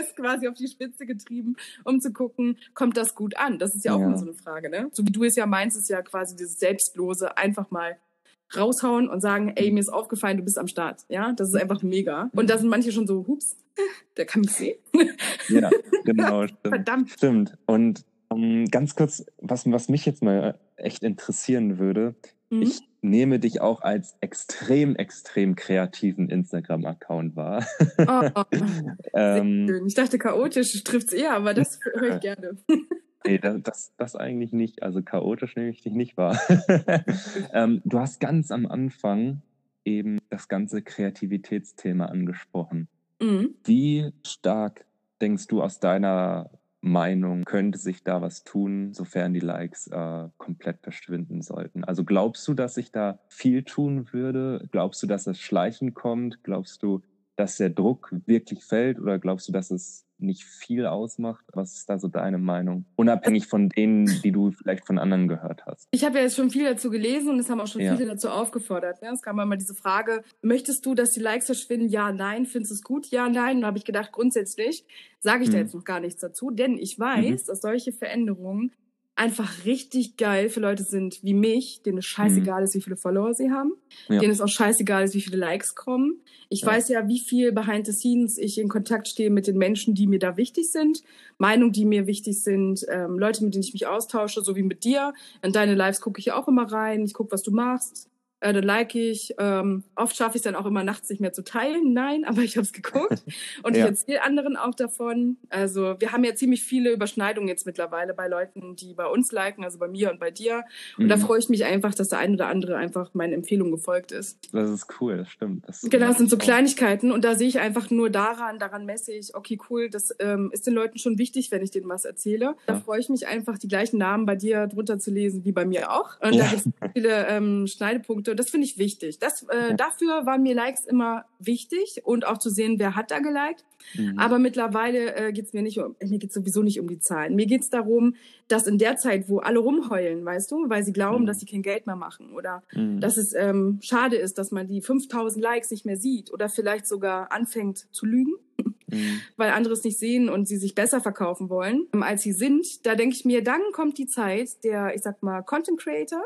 es quasi auf die Spitze getrieben, um zu gucken, kommt das gut an? Das ist ja auch ja. immer so eine Frage, ne? So wie du es ja meinst, ist ja quasi dieses Selbstlose, einfach mal raushauen und sagen, ey, mir ist aufgefallen, du bist am Start. Ja, das ist einfach mega. Und da sind manche schon so, hups, der kann mich sehen. ja, genau. Stimmt. Verdammt. Stimmt. Und um, ähm, ganz kurz, was, was mich jetzt mal echt interessieren würde, mhm. ich nehme dich auch als extrem, extrem kreativen Instagram-Account wahr. Oh, oh, ähm, schön. Ich dachte, chaotisch trifft es eher, aber das höre ich gerne. Nee, das, das, das eigentlich nicht. Also chaotisch nehme ich dich nicht wahr. ähm, du hast ganz am Anfang eben das ganze Kreativitätsthema angesprochen. Mhm. Wie stark denkst du aus deiner Meinung, könnte sich da was tun, sofern die Likes äh, komplett verschwinden sollten? Also glaubst du, dass sich da viel tun würde? Glaubst du, dass es schleichend kommt? Glaubst du, dass der Druck wirklich fällt oder glaubst du, dass es nicht viel ausmacht? Was ist da so deine Meinung? Unabhängig von denen, die du vielleicht von anderen gehört hast. Ich habe ja jetzt schon viel dazu gelesen und es haben auch schon ja. viele dazu aufgefordert. Ne? Es kam immer diese Frage, möchtest du, dass die Likes verschwinden? Ja, nein. Findest du es gut? Ja, nein. Und da habe ich gedacht, grundsätzlich sage ich mhm. da jetzt noch gar nichts dazu, denn ich weiß, mhm. dass solche Veränderungen einfach richtig geil für Leute sind wie mich, denen es scheißegal mhm. ist, wie viele Follower sie haben, ja. denen es auch scheißegal ist, wie viele Likes kommen. Ich ja. weiß ja, wie viel behind the scenes ich in Kontakt stehe mit den Menschen, die mir da wichtig sind, Meinungen, die mir wichtig sind, ähm, Leute, mit denen ich mich austausche, so wie mit dir. In deine Lives gucke ich auch immer rein, ich gucke, was du machst äh, dann like ich. Ähm, oft schaffe ich es dann auch immer nachts nicht mehr zu teilen. Nein, aber ich habe es geguckt und ja. ich erzähle anderen auch davon. Also wir haben ja ziemlich viele Überschneidungen jetzt mittlerweile bei Leuten, die bei uns liken, also bei mir und bei dir. Und mhm. da freue ich mich einfach, dass der ein oder andere einfach meinen Empfehlungen gefolgt ist. Das ist cool, das stimmt. Das genau, das sind so Kleinigkeiten und da sehe ich einfach nur daran, daran messe ich, okay, cool, das ähm, ist den Leuten schon wichtig, wenn ich denen was erzähle. Ja. Da freue ich mich einfach, die gleichen Namen bei dir drunter zu lesen wie bei mir auch. Und ja. da gibt es viele ähm, Schneidepunkte Punkte. Das finde ich wichtig. Das, äh, ja. Dafür waren mir Likes immer wichtig und auch zu sehen, wer hat da geliked. Mhm. Aber mittlerweile äh, geht es mir nicht um, mir geht sowieso nicht um die Zahlen. Mir geht es darum, dass in der Zeit, wo alle rumheulen, weißt du, weil sie glauben, mhm. dass sie kein Geld mehr machen oder mhm. dass es ähm, schade ist, dass man die 5000 Likes nicht mehr sieht oder vielleicht sogar anfängt zu lügen. Mhm. weil andere es nicht sehen und sie sich besser verkaufen wollen, ähm, als sie sind. Da denke ich mir, dann kommt die Zeit der, ich sag mal, Content Creator,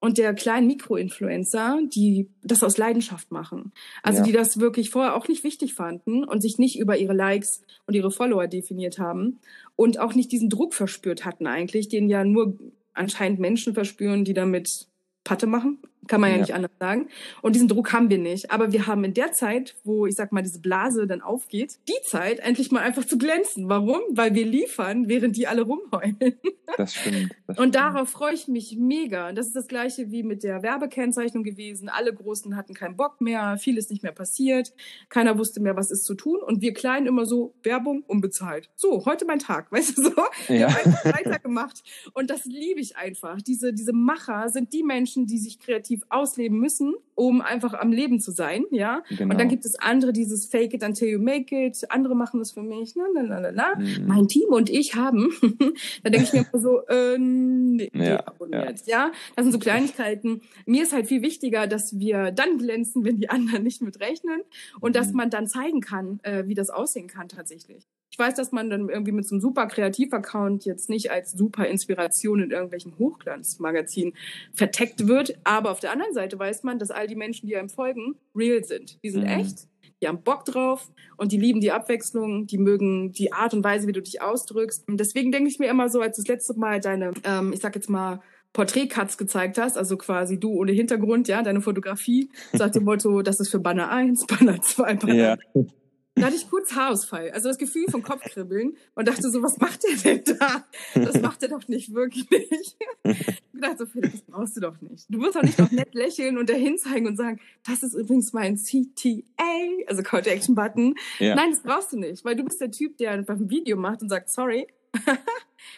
und der kleinen Mikroinfluencer, die das aus Leidenschaft machen. Also ja. die das wirklich vorher auch nicht wichtig fanden und sich nicht über ihre Likes und ihre Follower definiert haben und auch nicht diesen Druck verspürt hatten eigentlich, den ja nur anscheinend Menschen verspüren, die damit Patte machen, kann man ja, ja, nicht anders sagen. Und diesen Druck haben wir nicht. Aber wir haben in der Zeit, wo ich sag mal, diese Blase dann aufgeht, die Zeit endlich mal einfach zu glänzen. Warum? Weil wir liefern, während die alle rumheulen. Das stimmt. Das und darauf freue ich mich mega. Das ist das gleiche wie mit der Werbekennzeichnung gewesen. Alle Großen hatten keinen Bock mehr, vieles nicht mehr passiert, keiner wusste mehr, was ist zu tun. Und wir Kleinen immer so, Werbung unbezahlt. So, heute mein Tag, weißt du so? Wir ja. haben einfach weitergemacht. Und das liebe ich einfach. Diese, diese Macher sind die Menschen, die sich kreativ aktiv ausleben müssen, um einfach am Leben zu sein, ja. Genau. Und dann genau. gibt es andere, dieses Fake it until you make it, andere machen das für mich, na, na, na, na, Mhm. Mein Team und ich haben, da denke ich mir immer so, äh, nee, ja, abonniert, ja. ja. Das sind so Kleinigkeiten. Mir ist halt viel wichtiger, dass wir dann glänzen, wenn die anderen nicht mit rechnen und mhm. dass man dann zeigen kann, äh, wie das aussehen kann tatsächlich. Ich weiß, dass man dann irgendwie mit so einem super Kreativ-Account jetzt nicht als super Inspiration in irgendwelchen Hochglanzmagazinen verteckt wird. Aber auf der anderen Seite weiß man, dass all die Menschen, die einem folgen, real sind. Die sind mhm. echt, die haben Bock drauf und die lieben die Abwechslung, die mögen die Art und Weise, wie du dich ausdrückst. Und deswegen denke ich mir immer so, als das letzte Mal deine, ähm, ich sag jetzt mal, Porträtcuts gezeigt hast, also quasi du ohne Hintergrund, ja, deine Fotografie, sagt dem Motto, das ist für Banner 1, Banner 2, Banner ja. Da hatte ich kurz Haarausfall, also das Gefühl von Kopfkribbeln und dachte so, was macht der denn da? Das macht er doch nicht wirklich. Ich dachte so, Philipp, das brauchst du doch nicht. Du musst doch nicht noch nett lächeln und dahin zeigen und sagen, das ist übrigens mein CTA, also Call to Action Button. Ja. Nein, das brauchst du nicht, weil du bist der Typ, der einfach ein Video macht und sagt, sorry,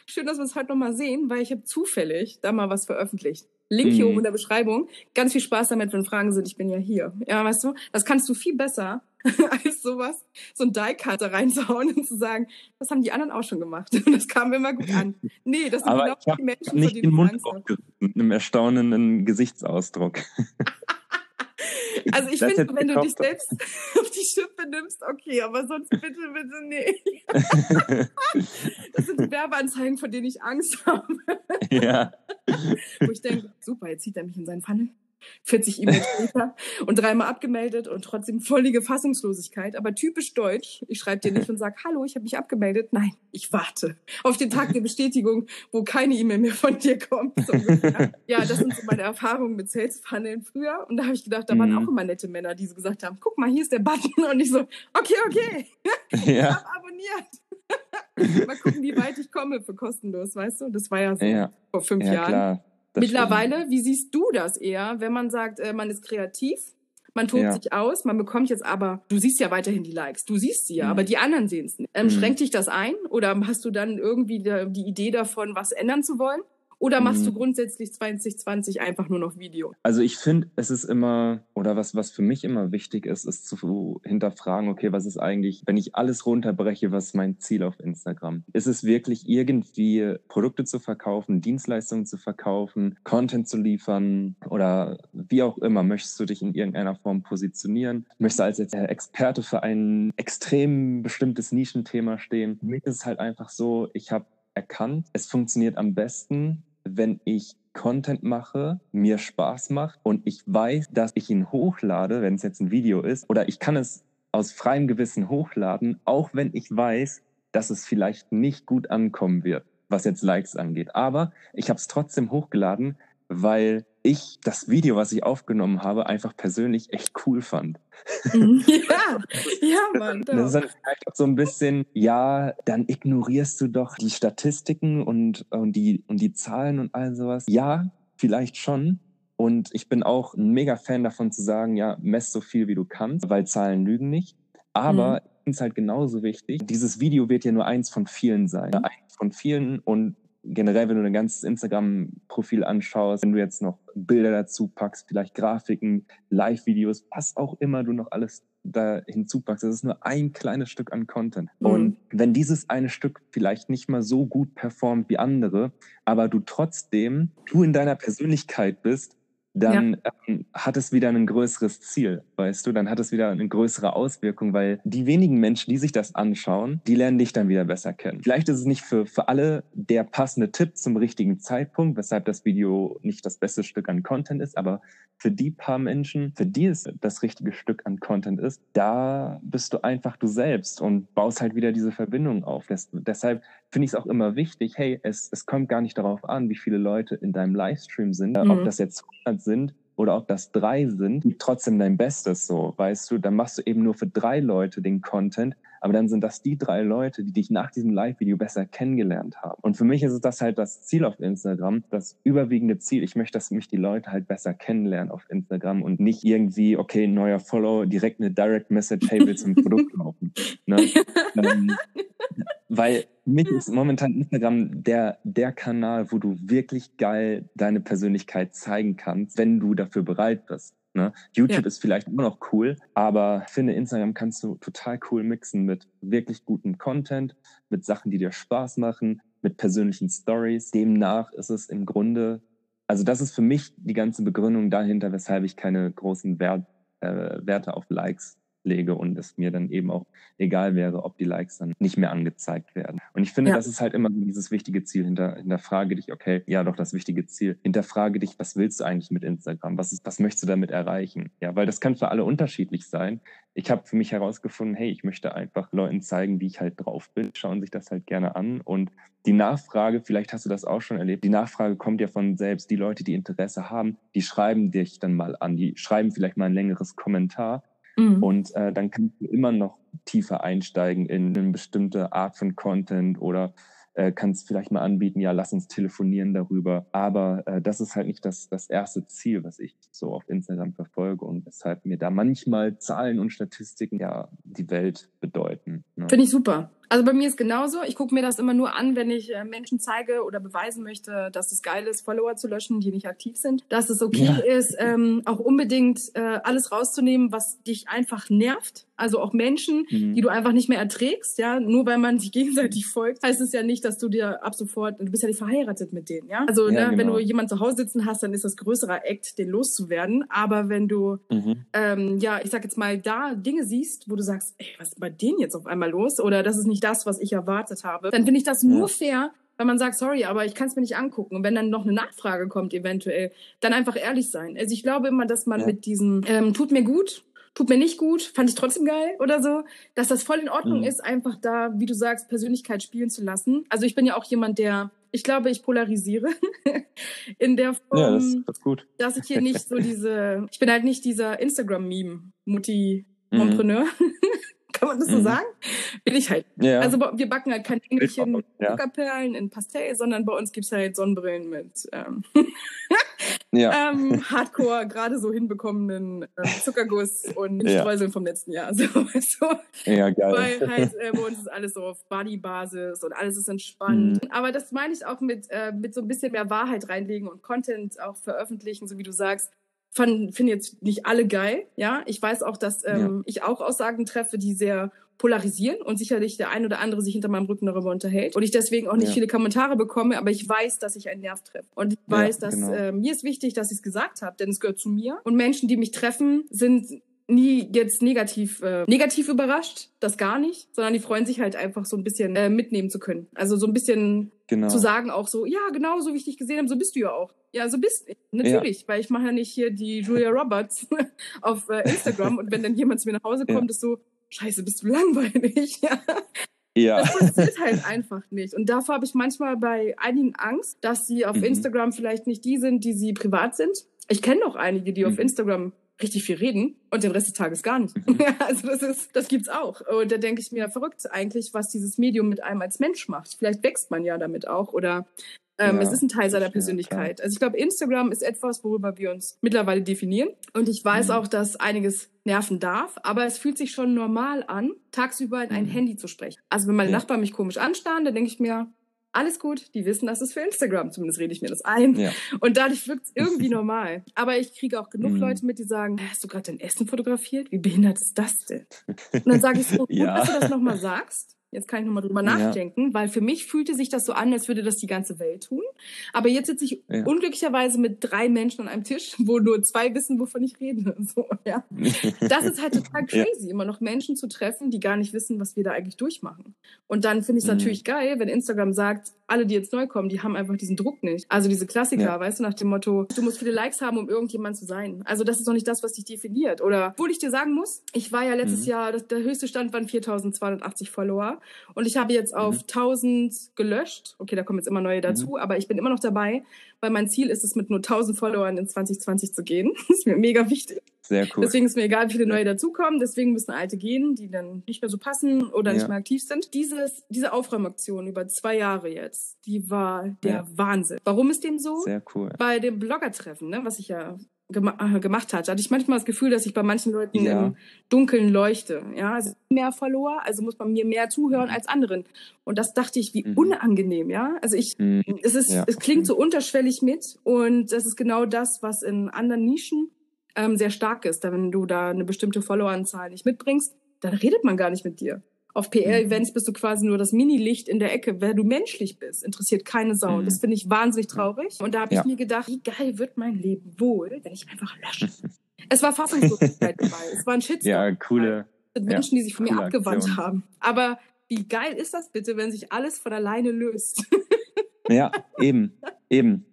schön, dass wir es heute nochmal sehen, weil ich habe zufällig da mal was veröffentlicht. Link hier mhm. oben in der Beschreibung. Ganz viel Spaß damit, wenn Fragen sind. Ich bin ja hier. Ja, weißt du, das kannst du viel besser als sowas, so ein Die-Cutter reinzuhauen und zu sagen, das haben die anderen auch schon gemacht. Und das kam immer gut an. Nee, das sind Aber genau ich die Menschen, nicht den Mund mit einem erstaunenden Gesichtsausdruck. Also ich finde, wenn du dich selbst auf die Schippe nimmst, okay, aber sonst bitte, bitte nicht. das sind die Werbeanzeigen, vor denen ich Angst habe. Ja. Wo ich denke, super, jetzt zieht er mich in seinen Funnel 40 E-Mails später und dreimal abgemeldet und trotzdem völlige Fassungslosigkeit. Aber typisch deutsch. Ich schreibe dir nicht und sag, hallo, ich habe mich abgemeldet. Nein, ich warte auf den Tag der Bestätigung, wo keine E-Mail mehr von dir kommt. So ja, das sind so meine Erfahrungen mit Sales Funneln früher. Und da habe ich gedacht, da waren mhm. auch immer nette Männer, die so gesagt haben, guck mal, hier ist der Button. Und ich so, okay, okay, ich ja. habe abonniert. mal gucken, wie weit ich komme für kostenlos, weißt du? Das war ja so ja. vor fünf ja, Jahren. Klar. Mittlerweile, stimmt. wie siehst du das eher, wenn man sagt, äh, man ist kreativ, man tobt ja. sich aus, man bekommt jetzt aber, du siehst ja weiterhin die Likes, du siehst sie ja, mhm. aber die anderen sehen es nicht. Ähm, mhm. Schränkt dich das ein oder hast du dann irgendwie die, die Idee davon, was ändern zu wollen? Oder machst du mhm. grundsätzlich 2020 einfach nur noch Video? Also ich finde, es ist immer, oder was, was für mich immer wichtig ist, ist zu hinterfragen, okay, was ist eigentlich, wenn ich alles runterbreche, was ist mein Ziel auf Instagram? Ist es wirklich irgendwie Produkte zu verkaufen, Dienstleistungen zu verkaufen, Content zu liefern oder wie auch immer? Möchtest du dich in irgendeiner Form positionieren? Möchtest du als Experte für ein extrem bestimmtes Nischenthema stehen? Für mich ist es halt einfach so, ich habe erkannt, es funktioniert am besten, wenn ich Content mache, mir Spaß macht und ich weiß, dass ich ihn hochlade, wenn es jetzt ein Video ist, oder ich kann es aus freiem Gewissen hochladen, auch wenn ich weiß, dass es vielleicht nicht gut ankommen wird, was jetzt Likes angeht. Aber ich habe es trotzdem hochgeladen, weil ich das Video, was ich aufgenommen habe, einfach persönlich echt cool fand. Mhm. Ja, ja, Mann. Das ist dann vielleicht auch so ein bisschen, ja, dann ignorierst du doch die Statistiken und, und, die, und die Zahlen und all sowas. Ja, vielleicht schon. Und ich bin auch ein mega Fan davon zu sagen, ja, mess so viel wie du kannst, weil Zahlen lügen nicht. Aber mhm. ich finde es halt genauso wichtig. Dieses Video wird ja nur eins von vielen sein. Mhm. Eins von vielen und generell, wenn du dein ganzes Instagram-Profil anschaust, wenn du jetzt noch Bilder dazu packst, vielleicht Grafiken, Live-Videos, was auch immer du noch alles da hinzupackst, das ist nur ein kleines Stück an Content. Mhm. Und wenn dieses eine Stück vielleicht nicht mal so gut performt wie andere, aber du trotzdem, du in deiner Persönlichkeit bist, dann ja. ähm, hat es wieder ein größeres Ziel, weißt du, dann hat es wieder eine größere Auswirkung, weil die wenigen Menschen, die sich das anschauen, die lernen dich dann wieder besser kennen. Vielleicht ist es nicht für, für alle der passende Tipp zum richtigen Zeitpunkt, weshalb das Video nicht das beste Stück an Content ist, aber für die paar Menschen, für die es das richtige Stück an Content ist, da bist du einfach du selbst und baust halt wieder diese Verbindung auf. Das, deshalb finde ich es auch immer wichtig, hey, es, es kommt gar nicht darauf an, wie viele Leute in deinem Livestream sind, mhm. ob das jetzt 100 sind oder ob das drei sind, trotzdem dein Bestes so, weißt du, dann machst du eben nur für drei Leute den Content, aber dann sind das die drei Leute, die dich nach diesem Live-Video besser kennengelernt haben. Und für mich ist es das halt das Ziel auf Instagram, das überwiegende Ziel. Ich möchte, dass mich die Leute halt besser kennenlernen auf Instagram und nicht irgendwie, okay, neuer Follow, direkt eine Direct Message, hey, willst du ein Produkt kaufen? Ne? ähm, weil mich ist momentan Instagram der, der Kanal, wo du wirklich geil deine Persönlichkeit zeigen kannst, wenn du dafür bereit bist. Ne? YouTube ja. ist vielleicht immer noch cool, aber ich finde, Instagram kannst du total cool mixen mit wirklich gutem Content, mit Sachen, die dir Spaß machen, mit persönlichen Stories. Demnach ist es im Grunde, also das ist für mich die ganze Begründung dahinter, weshalb ich keine großen Wert, äh, Werte auf Likes lege und es mir dann eben auch egal wäre, ob die Likes dann nicht mehr angezeigt werden. Und ich finde, ja. das ist halt immer dieses wichtige Ziel. Hinter, hinterfrage dich, okay, ja, doch das wichtige Ziel. Hinterfrage dich, was willst du eigentlich mit Instagram? Was, ist, was möchtest du damit erreichen? Ja, weil das kann für alle unterschiedlich sein. Ich habe für mich herausgefunden, hey, ich möchte einfach Leuten zeigen, wie ich halt drauf bin, schauen sich das halt gerne an und die Nachfrage, vielleicht hast du das auch schon erlebt, die Nachfrage kommt ja von selbst. Die Leute, die Interesse haben, die schreiben dich dann mal an, die schreiben vielleicht mal ein längeres Kommentar Mhm. Und äh, dann kannst du immer noch tiefer einsteigen in eine bestimmte Art von Content oder äh, kannst vielleicht mal anbieten, ja, lass uns telefonieren darüber. Aber äh, das ist halt nicht das, das erste Ziel, was ich so auf Instagram verfolge und weshalb mir da manchmal Zahlen und Statistiken ja die Welt bedeuten. Ne? Finde ich super. Also bei mir ist genauso. Ich gucke mir das immer nur an, wenn ich äh, Menschen zeige oder beweisen möchte, dass es geil ist, Follower zu löschen, die nicht aktiv sind. Dass es okay ja. ist, ähm, auch unbedingt äh, alles rauszunehmen, was dich einfach nervt. Also auch Menschen, mhm. die du einfach nicht mehr erträgst, ja. Nur weil man sich gegenseitig folgt, heißt es ja nicht, dass du dir ab sofort, du bist ja nicht verheiratet mit denen, ja. Also ja, ne, genau. wenn du jemanden zu Hause sitzen hast, dann ist das größere Act, den loszuwerden. Aber wenn du, mhm. ähm, ja, ich sag jetzt mal, da Dinge siehst, wo du sagst, ey, was ist bei denen jetzt auf einmal los? Oder das ist nicht das, was ich erwartet habe, dann finde ich das nur fair, Wenn man sagt, sorry, aber ich kann es mir nicht angucken. Und wenn dann noch eine Nachfrage kommt, eventuell, dann einfach ehrlich sein. Also ich glaube immer, dass man Ja. mit diesem ähm, tut mir gut, tut mir nicht gut, fand ich trotzdem geil oder so, dass das voll in Ordnung Mhm. ist, einfach da, wie du sagst, Persönlichkeit spielen zu lassen. Also ich bin ja auch jemand, der, ich glaube, ich polarisiere in der Form, Ja, das, das ist gut. dass ich hier nicht so diese, ich bin halt nicht dieser Instagram-Meme, Mhm. Kann man das so Mhm. sagen? Bin ich halt. Ja. Also wir backen halt keine Engelchen Ja. Zuckerperlen in Pastell, sondern bei uns gibt's halt Sonnenbrillen mit ähm, ja. ähm, Hardcore, gerade so hinbekommenen ähm, Zuckerguss und Ja. Streuseln vom letzten Jahr. So, so. ja, geil. Weil halt äh, bei uns ist alles so auf Buddy-Basis und alles ist entspannt. Mhm. Aber das meine ich auch mit, äh, mit so ein bisschen mehr Wahrheit reinlegen und Content auch veröffentlichen, so wie du sagst. Fand- Finde jetzt nicht alle geil, ja. Ich weiß auch, dass ähm, ich auch Aussagen treffe, die sehr polarisieren und sicherlich der ein oder andere sich hinter meinem Rücken darüber unterhält und ich deswegen auch nicht Ja. viele Kommentare bekomme, aber ich weiß, dass ich einen Nerv treffe und ich Ja, weiß, dass genau. äh, mir ist wichtig, dass ich es gesagt habe, denn es gehört zu mir und Menschen, die mich treffen, sind nie jetzt negativ äh, negativ überrascht, das gar nicht, sondern die freuen sich halt einfach so ein bisschen äh, mitnehmen zu können. Also so ein bisschen genau. zu sagen auch so, ja, genau so wie ich dich gesehen habe, so bist du ja auch. Ja, so bist du. Natürlich, weil ich mache ja nicht hier die Julia Roberts auf äh, Instagram und wenn dann jemand zu mir nach Hause Ja. kommt, ist so, scheiße, bist du langweilig. Ja. ja. Das passiert halt einfach nicht. Und davor habe ich manchmal bei einigen Angst, dass sie auf Mhm. Instagram vielleicht nicht die sind, die sie privat sind. Ich kenne auch einige, die auf Mhm. Instagram richtig viel reden und den Rest des Tages gar nicht. Mhm. Ja, also das ist, das gibt's auch. Und da denke ich mir, verrückt eigentlich, was dieses Medium mit einem als Mensch macht. Vielleicht wächst man ja damit auch oder ähm, Ja, es ist ein Teil seiner Persönlichkeit. Also ich glaube, Instagram ist etwas, worüber wir uns mittlerweile definieren. Und ich weiß Mhm. auch, dass einiges nerven darf, aber es fühlt sich schon normal an, tagsüber in ein Mhm. Handy zu sprechen. Also wenn meine Ja. Nachbarn mich komisch anstarren, dann denke ich mir, alles gut, die wissen, das ist für Instagram. Zumindest rede ich mir das ein. Ja. Und dadurch wirkt es irgendwie normal. Aber ich kriege auch genug Mhm. Leute mit, die sagen, hast du gerade dein Essen fotografiert? Wie behindert ist das denn? Und dann sage ich so, gut, dass du das nochmal sagst. Jetzt kann ich nochmal drüber Ja. nachdenken, weil für mich fühlte sich das so an, als würde das die ganze Welt tun. Aber jetzt sitze ich Ja. unglücklicherweise mit drei Menschen an einem Tisch, wo nur zwei wissen, wovon ich rede. So, ja. Das ist halt total Ja. crazy, immer noch Menschen zu treffen, die gar nicht wissen, was wir da eigentlich durchmachen. Und dann finde ich es Mhm. natürlich geil, wenn Instagram sagt, alle, die jetzt neu kommen, die haben einfach diesen Druck nicht. Also diese Klassiker, Ja. weißt du, nach dem Motto, du musst viele Likes haben, um irgendjemand zu sein. Also das ist doch nicht das, was dich definiert. Oder, obwohl ich dir sagen muss, ich war ja letztes Mhm. Jahr, das, der höchste Stand waren 4280 Follower. Und ich habe jetzt auf Mhm. 1000 gelöscht. Okay, da kommen jetzt immer neue dazu, aber ich bin immer noch dabei, weil mein Ziel ist es, mit nur 1000 Followern in 2020 zu gehen. Das ist mir mega wichtig. Sehr cool. Deswegen ist mir egal, wie viele neue dazukommen. Deswegen müssen alte gehen, die dann nicht mehr so passen oder nicht Ja. mehr aktiv sind. Dieses, diese Aufräumaktion über zwei Jahre jetzt, die war der Ja. Wahnsinn. Warum ist dem so? Sehr cool. Bei dem Blogger-Treffen, ne, was ich ja gema äh, gemacht hatte, hatte ich manchmal das Gefühl, dass ich bei manchen Leuten Ja. im Dunkeln leuchte. Ja, also mehr Follower, also muss man mir mehr zuhören Mhm. als anderen. Und das dachte ich, wie Mhm. unangenehm, ja. Also ich, Mhm. es ist, Ja, es klingt so unterschwellig mit und das ist genau das, was in anderen Nischen ähm, sehr stark ist. Da wenn du da eine bestimmte Followeranzahl nicht mitbringst, dann redet man gar nicht mit dir. Auf PR-Events bist du quasi nur das Mini-Licht in der Ecke. Wer du menschlich bist, interessiert keine Sau. Mhm. Das finde ich wahnsinnig traurig. Und da habe Ja. ich mir gedacht, wie geil wird mein Leben wohl, wenn ich einfach lösche. es war Fassungslosigkeit dabei. Es war ein Shitstorm. Ja, coole. Ja, Menschen, die sich von mir abgewandt Aktion. haben. Aber wie geil ist das bitte, wenn sich alles von alleine löst? Ja, eben. Eben.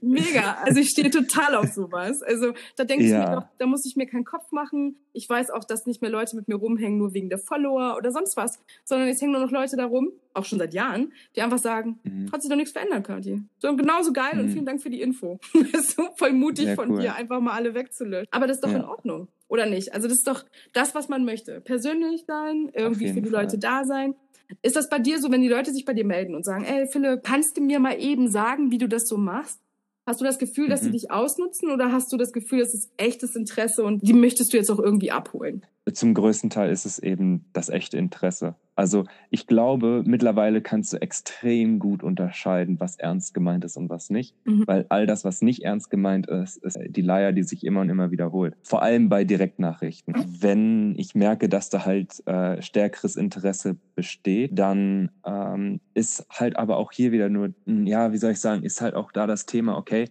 Mega. Also ich stehe total auf sowas. Also da denke ich Ja. mir doch, da muss ich mir keinen Kopf machen. Ich weiß auch, dass nicht mehr Leute mit mir rumhängen, nur wegen der Follower oder sonst was, sondern es hängen nur noch Leute da rum, auch schon seit Jahren, die einfach sagen, Mhm. hat sich doch nichts verändert, Kathi. So genauso geil und Mhm. vielen Dank für die Info. so voll mutig Sehr von cool. dir, einfach mal alle wegzulöschen. Aber das ist doch Ja. in Ordnung. Oder nicht? Also das ist doch das, was man möchte. Persönlich sein, irgendwie für die Fall. Leute da sein. Ist das bei dir so, wenn die Leute sich bei dir melden und sagen, ey Philipp, kannst du mir mal eben sagen, wie du das so machst? Hast du das Gefühl, dass sie Mhm. dich ausnutzen oder hast du das Gefühl, das ist echtes Interesse und die möchtest du jetzt auch irgendwie abholen? Zum größten Teil ist es eben das echte Interesse. Also ich glaube, mittlerweile kannst du extrem gut unterscheiden, was ernst gemeint ist und was nicht. Mhm. Weil all das, was nicht ernst gemeint ist, ist die Leier, die sich immer und immer wiederholt. Vor allem bei Direktnachrichten. Wenn ich merke, dass da halt äh, stärkeres Interesse besteht, dann ähm, ist halt aber auch hier wieder nur, ja, wie soll ich sagen, ist halt auch da das Thema, okay,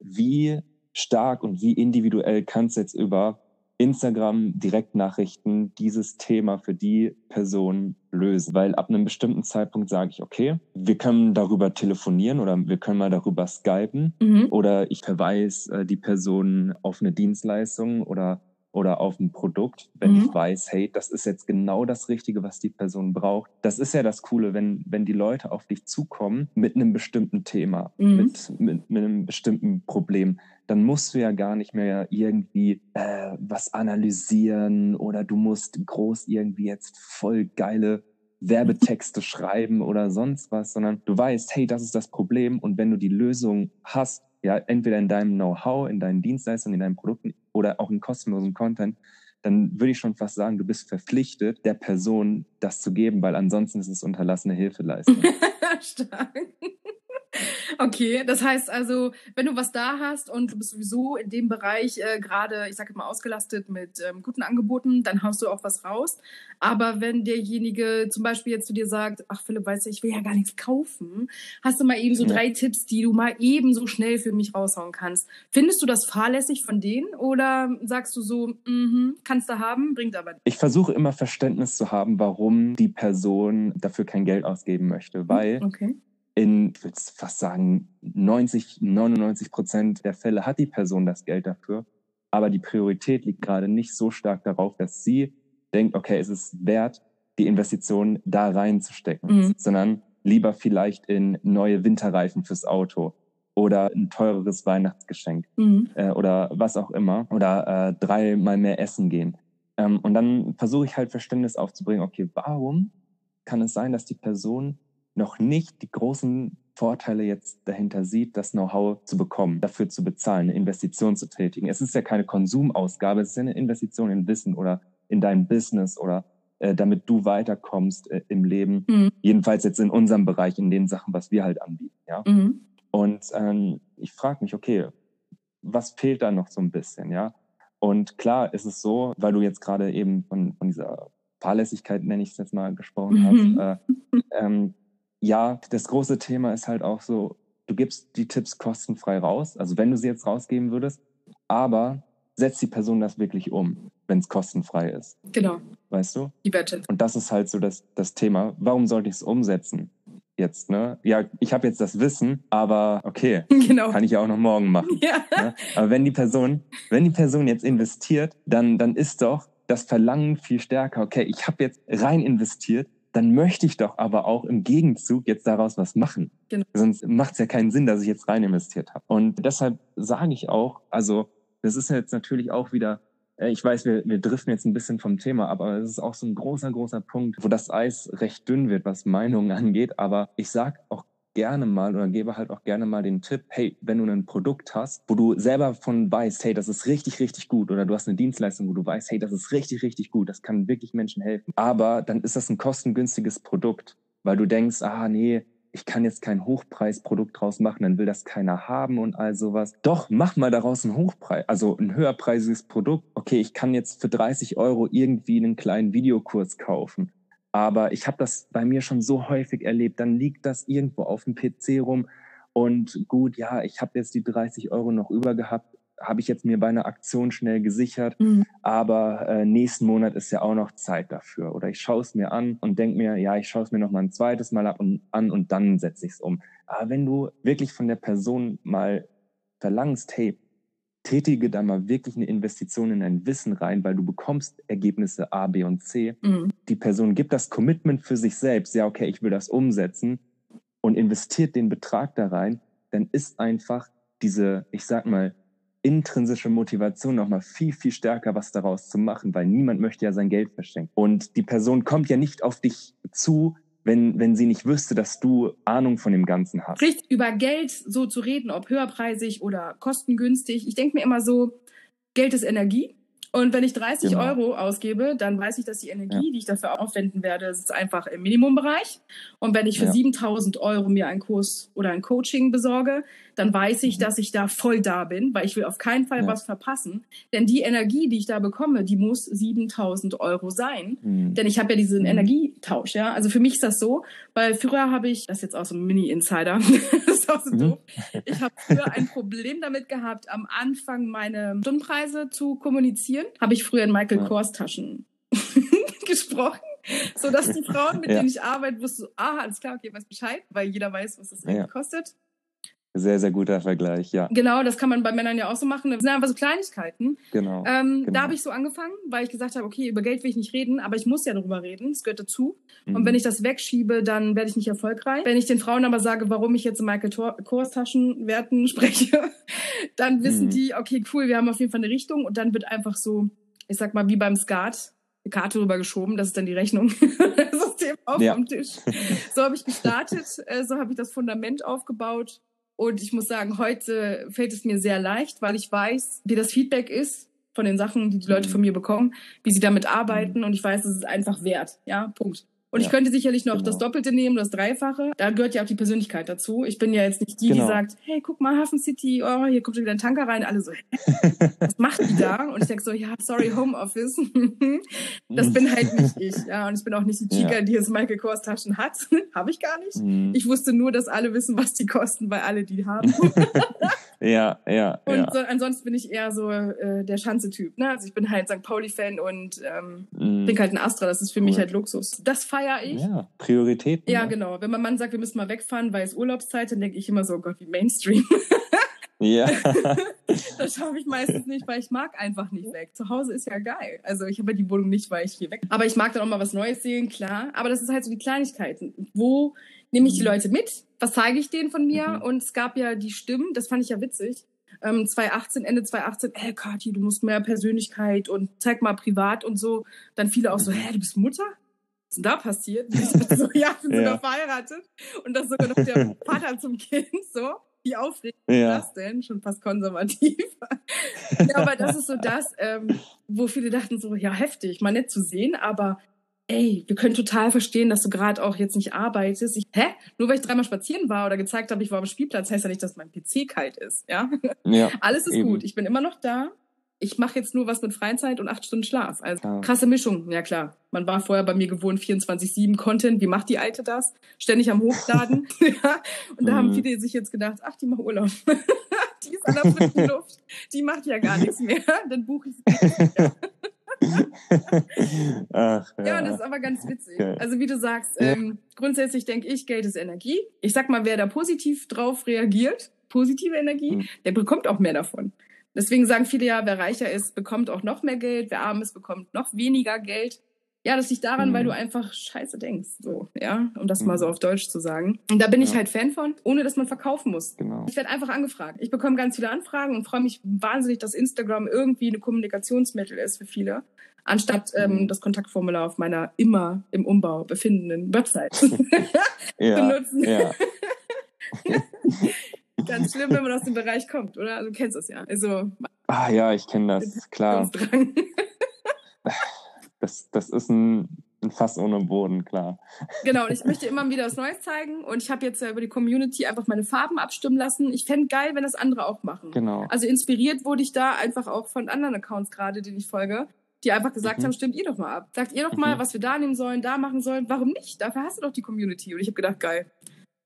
wie stark und wie individuell kann es jetzt über Instagram Direktnachrichten dieses Thema für die Person lösen. Weil ab einem bestimmten Zeitpunkt sage ich, okay, wir können darüber telefonieren oder wir können mal darüber skypen Mhm. oder ich verweise äh, die Person auf eine Dienstleistung oder oder auf ein Produkt, wenn Mhm. ich weiß, hey, das ist jetzt genau das Richtige, was die Person braucht. Das ist ja das Coole, wenn, wenn die Leute auf dich zukommen mit einem bestimmten Thema, Mhm. mit, mit, mit einem bestimmten Problem, dann musst du ja gar nicht mehr irgendwie äh, was analysieren oder du musst groß irgendwie jetzt voll geile Werbetexte schreiben oder sonst was, sondern du weißt, hey, das ist das Problem und wenn du die Lösung hast, ja, entweder in deinem Know-how, in deinen Dienstleistungen, in deinen Produkten oder auch in kostenlosen Content, dann würde ich schon fast sagen, du bist verpflichtet, der Person das zu geben, weil ansonsten ist es unterlassene Hilfeleistung. Stark. Okay, das heißt also, wenn du was da hast und du bist sowieso in dem Bereich äh, gerade, ich sage mal, ausgelastet mit ähm, guten Angeboten, dann haust du auch was raus. Aber wenn derjenige zum Beispiel jetzt zu dir sagt, ach Philipp, weißt du, ich will ja gar nichts kaufen, hast du mal eben so drei Tipps, die du mal eben so schnell für mich raushauen kannst. Findest du das fahrlässig von denen oder sagst du so, mhm, kannst du haben, bringt aber nicht? Ich versuche immer Verständnis zu haben, warum die Person dafür kein Geld ausgeben möchte, weil Okay. In, ich würde fast sagen, 90, 99 Prozent der Fälle hat die Person das Geld dafür. Aber die Priorität liegt gerade nicht so stark darauf, dass sie denkt, okay, es ist wert, die Investition da reinzustecken, Mhm. sondern lieber vielleicht in neue Winterreifen fürs Auto oder ein teureres Weihnachtsgeschenk Mhm. äh, oder was auch immer oder äh, dreimal mehr essen gehen. Ähm, und dann versuche ich halt Verständnis aufzubringen, okay, warum kann es sein, dass die Person noch nicht die großen Vorteile jetzt dahinter sieht, das Know-how zu bekommen, dafür zu bezahlen, eine Investition zu tätigen. Es ist ja keine Konsumausgabe, es ist ja eine Investition in Wissen oder in dein Business oder äh, damit du weiterkommst äh, im Leben. Mhm. Jedenfalls jetzt in unserem Bereich, in den Sachen, was wir halt anbieten. Ja? Mhm. Und ähm, ich frage mich, okay, was fehlt da noch so ein bisschen, ja? Und klar ist es so, weil du jetzt gerade eben von, von dieser Fahrlässigkeit, nenne ich es jetzt mal, gesprochen Mhm. hast. Äh, ähm, ja, das große Thema ist halt auch so, du gibst die Tipps kostenfrei raus, also wenn du sie jetzt rausgeben würdest, aber setzt die Person das wirklich um, wenn es kostenfrei ist, Genau, weißt du? die Wertschätzung. Und das ist halt so das, das Thema. Warum sollte ich es umsetzen? Jetzt, ne? Ja, ich habe jetzt das Wissen, aber okay, Genau. kann ich ja auch noch morgen machen. Ja. Ne? Aber wenn die Person, wenn die Person jetzt investiert, dann, dann ist doch das Verlangen viel stärker. Okay, ich habe jetzt rein investiert, dann möchte ich doch aber auch im Gegenzug jetzt daraus was machen. Genau. Sonst macht es ja keinen Sinn, dass ich jetzt rein investiert habe. Und deshalb sage ich auch, also das ist jetzt natürlich auch wieder, äh, ich weiß, wir, wir driften jetzt ein bisschen vom Thema, aber es ist auch so ein großer, großer Punkt, wo das Eis recht dünn wird, was Meinungen angeht. Aber ich sag auch gerne mal oder gebe halt auch gerne mal den Tipp, hey, wenn du ein Produkt hast, wo du selber von weißt, hey, das ist richtig, richtig gut oder du hast eine Dienstleistung, wo du weißt, hey, das ist richtig, richtig gut, das kann wirklich Menschen helfen. Aber dann ist das ein kostengünstiges Produkt, weil du denkst, ah, nee, ich kann jetzt kein Hochpreisprodukt draus machen, dann will das keiner haben und all sowas. Doch, mach mal daraus ein Hochpreis, also ein höherpreisiges Produkt. Okay, ich kann jetzt für 30 Euro irgendwie einen kleinen Videokurs kaufen. Aber ich habe das bei mir schon so häufig erlebt. Dann liegt das irgendwo auf dem PC rum. Und gut, ja, ich habe jetzt die 30 Euro noch über gehabt, habe ich jetzt mir bei einer Aktion schnell gesichert. Mhm. Aber äh, nächsten Monat ist ja auch noch Zeit dafür. Oder ich schaue es mir an und denk mir, ja, ich schaue es mir noch mal ein zweites Mal ab und, an und dann setze ich es um. Aber wenn du wirklich von der Person mal verlangst, hey, tätige da mal wirklich eine Investition in ein Wissen rein, weil du bekommst Ergebnisse A, B und C. Mhm. Die Person gibt das Commitment für sich selbst, ja, okay, ich will das umsetzen und investiert den Betrag da rein, dann ist einfach diese, ich sag mal, intrinsische Motivation nochmal viel, viel stärker, was daraus zu machen, weil niemand möchte ja sein Geld verschenken. Und die Person kommt ja nicht auf dich zu, wenn, wenn sie nicht wüsste, dass du Ahnung von dem Ganzen hast. Richtig, über Geld so zu reden, ob höherpreisig oder kostengünstig. Ich denke mir immer so, Geld ist Energie. Und wenn ich 30 Genau. Euro ausgebe, dann weiß ich, dass die Energie, die ich dafür aufwenden werde, ist einfach im Minimumbereich. Und wenn ich für Ja. 7000 Euro mir einen Kurs oder ein Coaching besorge, dann weiß ich, dass ich da voll da bin, weil ich will auf keinen Fall Ja. was verpassen. Denn die Energie, die ich da bekomme, die muss 7000 Euro sein. Mhm. Denn ich habe ja diesen Mhm. Energietausch, ja. Also für mich ist das so, weil früher habe ich, das ist jetzt auch so ein Mini-Insider, das ist auch so Mhm. doof. Ich habe früher ein Problem damit gehabt, am Anfang meine Stundenpreise zu kommunizieren. Habe ich früher in Michael Ja. Kors Taschen gesprochen, so dass die Frauen, mit Ja. denen ich arbeite, wussten, so, ah, alles klar, okay, weiß Bescheid, weil jeder weiß, was das Ja. eigentlich kostet. Sehr, sehr guter Vergleich, ja, Genau, das kann man bei Männern ja auch so machen. Das sind einfach so Kleinigkeiten. genau. Ähm, Genau. Da habe ich so angefangen, weil ich gesagt habe, okay, über Geld will ich nicht reden, aber ich muss ja darüber reden. Es gehört dazu. Und Mhm. wenn ich das wegschiebe, dann werde ich nicht erfolgreich. Wenn ich den Frauen aber sage, warum ich jetzt in Michael Kors Taschenwerten spreche, dann wissen Mhm. die, okay, cool, wir haben auf jeden Fall eine Richtung und dann wird einfach so, ich sag mal, wie beim Skat, eine Karte rübergeschoben, das ist dann die Rechnung. das System auf Ja. Tisch. So habe ich gestartet, äh, so habe ich das Fundament aufgebaut. Und ich muss sagen, heute fällt es mir sehr leicht, weil ich weiß, wie das Feedback ist von den Sachen, die die Leute Mhm. von mir bekommen, wie sie damit arbeiten. Und ich weiß, es ist einfach wert. Ja, Punkt. Und ich Ja, könnte sicherlich noch genau. das Doppelte nehmen, das Dreifache. Da gehört ja auch die Persönlichkeit dazu. Ich bin ja jetzt nicht die, die Genau. sagt, hey, guck mal, Hafen City, oh, hier kommt schon wieder ein Tanker rein. Alle so, was macht die da? Und ich denke so, ja, sorry, Homeoffice. das bin halt nicht ich. Ja, und ich bin auch nicht die Chica, Ja. die jetzt Michael Kors Taschen hat. Habe ich gar nicht. Mhm. Ich wusste nur, dass alle wissen, was die kosten, weil alle die haben. Ja, ja, Und ja. so, ansonsten bin ich eher so äh, der Schanze-Typ. Ne? Also ich bin halt St. Pauli-Fan und ähm, Mhm. trinke halt ein Astra. Das ist für mich Cool. halt Luxus. Das feiere ich. Ja. Ja, Prioritäten. ne? genau. Wenn mein Mann sagt, wir müssen mal wegfahren, weil es Urlaubszeit, dann denke ich immer so, oh Gott, wie Mainstream. Ja. das schaffe ich meistens nicht, weil ich mag einfach nicht weg. Zu Hause ist ja geil. Also ich habe ja die Wohnung nicht, weil ich hier weg. Aber ich mag dann auch mal was Neues sehen, klar. Aber das ist halt so die Kleinigkeiten. Wo nehme ich die. Leute mit? Was zeige ich denen von mir? Mhm. Und es gab ja die Stimmen, das fand ich ja witzig. Ähm, 2018, Ende 2018, ey Kathi, du musst mehr Persönlichkeit und zeig mal privat und so. Dann viele auch so, Mhm. hä, du bist Mutter? Was ist denn da passiert? Und ich so, ja, ich bin Ja. sogar verheiratet. Und das ist sogar noch der Vater zum Kind, so. Wie aufregend ist Ja. das denn? Schon fast konservativ. ja, aber das ist so das, ähm, wo viele dachten so, ja, heftig, mal nett zu sehen, aber ey, wir können total verstehen, dass du gerade auch jetzt nicht arbeitest. Ich, hä? Nur weil ich dreimal spazieren war oder gezeigt habe, ich war am Spielplatz, heißt ja nicht, dass mein PC kalt ist. Ja, Ja. alles ist Eben. gut. Ich bin immer noch da. Ich mache jetzt nur was mit Freizeit und acht Stunden Schlaf. Also Klar. krasse Mischung. Ja klar. Man war vorher bei mir gewohnt 24/7 Content. Wie macht die Alte das? Ständig am Hochladen. ja. Und da haben Mhm. viele sich jetzt gedacht, ach, die macht Urlaub. die ist an der frischen Luft. Die macht ja gar nichts mehr. Dann buche ich sie. Ach, ja. Ja, das ist aber ganz witzig. Geil. Also wie du sagst, ähm, grundsätzlich denke ich, Geld ist Energie. Ich sag mal, wer da positiv drauf reagiert, positive Energie, Mhm. der bekommt auch mehr davon. Deswegen sagen viele ja, wer reicher ist, bekommt auch noch mehr Geld, wer arm ist, bekommt noch weniger Geld. Ja, das liegt daran, Mhm. weil du einfach scheiße denkst, so, ja, um das mal Mhm. so auf Deutsch zu sagen. Und da bin ich Ja. halt Fan von, ohne dass man verkaufen muss. Genau. Ich werde einfach angefragt. Ich bekomme ganz viele Anfragen und freue mich wahnsinnig, dass Instagram irgendwie eine Kommunikationsmittel ist für viele, anstatt ähm, Mhm. das Kontaktformular auf meiner immer im Umbau befindenden Website Ja. benutzen. Ja. Ganz schlimm, wenn man aus dem Bereich kommt, oder? Also, du kennst das ja. Also Ah ja, ich kenne das, klar. Das, das ist ein, ein Fass ohne Boden, klar. Genau, und ich möchte immer wieder was Neues zeigen und ich habe jetzt ja über die Community einfach meine Farben abstimmen lassen. Ich fände geil, wenn das andere auch machen. Genau. Also inspiriert wurde ich da einfach auch von anderen Accounts gerade, denen ich folge, die einfach gesagt Mhm. haben, stimmt ihr doch mal ab. Sagt ihr doch mal, Mhm. was wir da nehmen sollen, da machen sollen. Warum nicht? Dafür hast du doch die Community. Und ich habe gedacht, geil.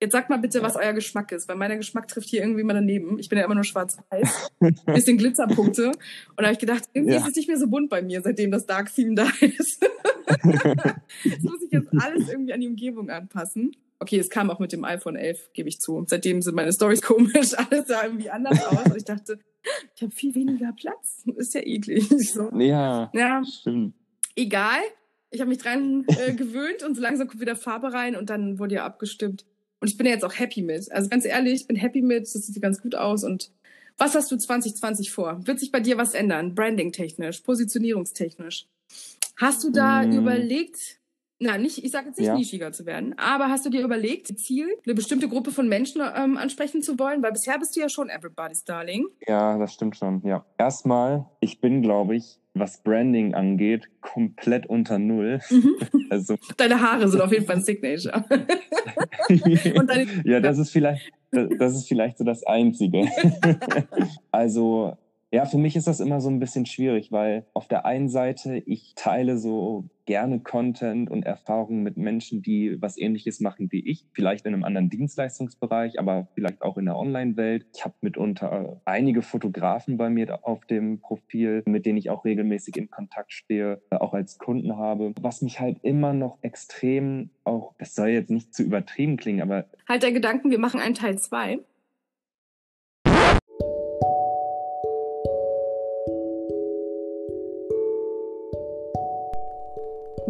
Jetzt sagt mal bitte, was euer Geschmack ist, weil meiner Geschmack trifft hier irgendwie mal daneben. Ich bin ja immer nur schwarz-weiß, bisschen Glitzerpunkte. Und da habe ich gedacht, irgendwie Ja. ist es nicht mehr so bunt bei mir, seitdem das Dark Theme da ist. das muss ich jetzt alles irgendwie an die Umgebung anpassen. Okay, es kam auch mit dem iPhone 11, gebe ich zu. Seitdem sind meine Stories komisch, alles sah irgendwie anders aus. Und ich dachte, ich habe viel weniger Platz. Ist ja eklig. So. ja, Ja, stimmt. egal. Ich habe mich dran äh, gewöhnt und so langsam kommt wieder Farbe rein und dann wurde ja abgestimmt. Und ich bin ja jetzt auch happy mit. Also ganz ehrlich, ich bin happy mit, das sieht ganz gut aus. Und was hast du 2020 vor? Wird sich bei dir was ändern? Branding-technisch, positionierungstechnisch? Hast du da Mm. überlegt, na, nicht, ich sage jetzt nicht Ja. nischiger zu werden, aber hast du dir überlegt, Ziel, eine bestimmte Gruppe von Menschen ähm, ansprechen zu wollen? Weil bisher bist du ja schon Everybody's Darling. Ja, das stimmt schon. Ja. Erstmal, ich bin, glaube ich, was Branding angeht, komplett unter Null. Mhm. Also, Deine Haare sind auf jeden Fall ein Signature. ja, das ist vielleicht, das ist vielleicht so das Einzige. also ja, für mich ist das immer so ein bisschen schwierig, weil auf der einen Seite ich teile so gerne Content und Erfahrungen mit Menschen, die was ähnliches machen wie ich, vielleicht in einem anderen Dienstleistungsbereich, aber vielleicht auch in der Online-Welt. Ich habe mitunter einige Fotografen bei mir auf dem Profil, mit denen ich auch regelmäßig in Kontakt stehe, auch als Kunden habe. Was mich halt immer noch extrem auch, das soll jetzt nicht zu übertrieben klingen, aber. Halt der Gedanken, wir machen einen Teil zwei.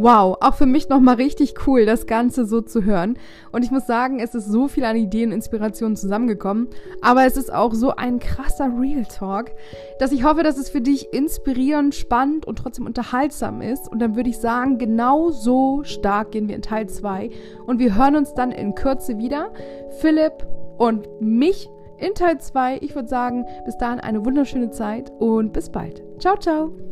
Wow, auch für mich nochmal richtig cool, das Ganze so zu hören. Und ich muss sagen, es ist so viel an Ideen und Inspirationen zusammengekommen. Aber es ist auch so ein krasser Real Talk, dass ich hoffe, dass es für dich inspirierend, spannend und trotzdem unterhaltsam ist. Und dann würde ich sagen, genau so stark gehen wir in Teil 2. Und wir hören uns dann in Kürze wieder. Philipp und mich in Teil 2. Ich würde sagen, bis dahin eine wunderschöne Zeit und bis bald. Ciao, ciao.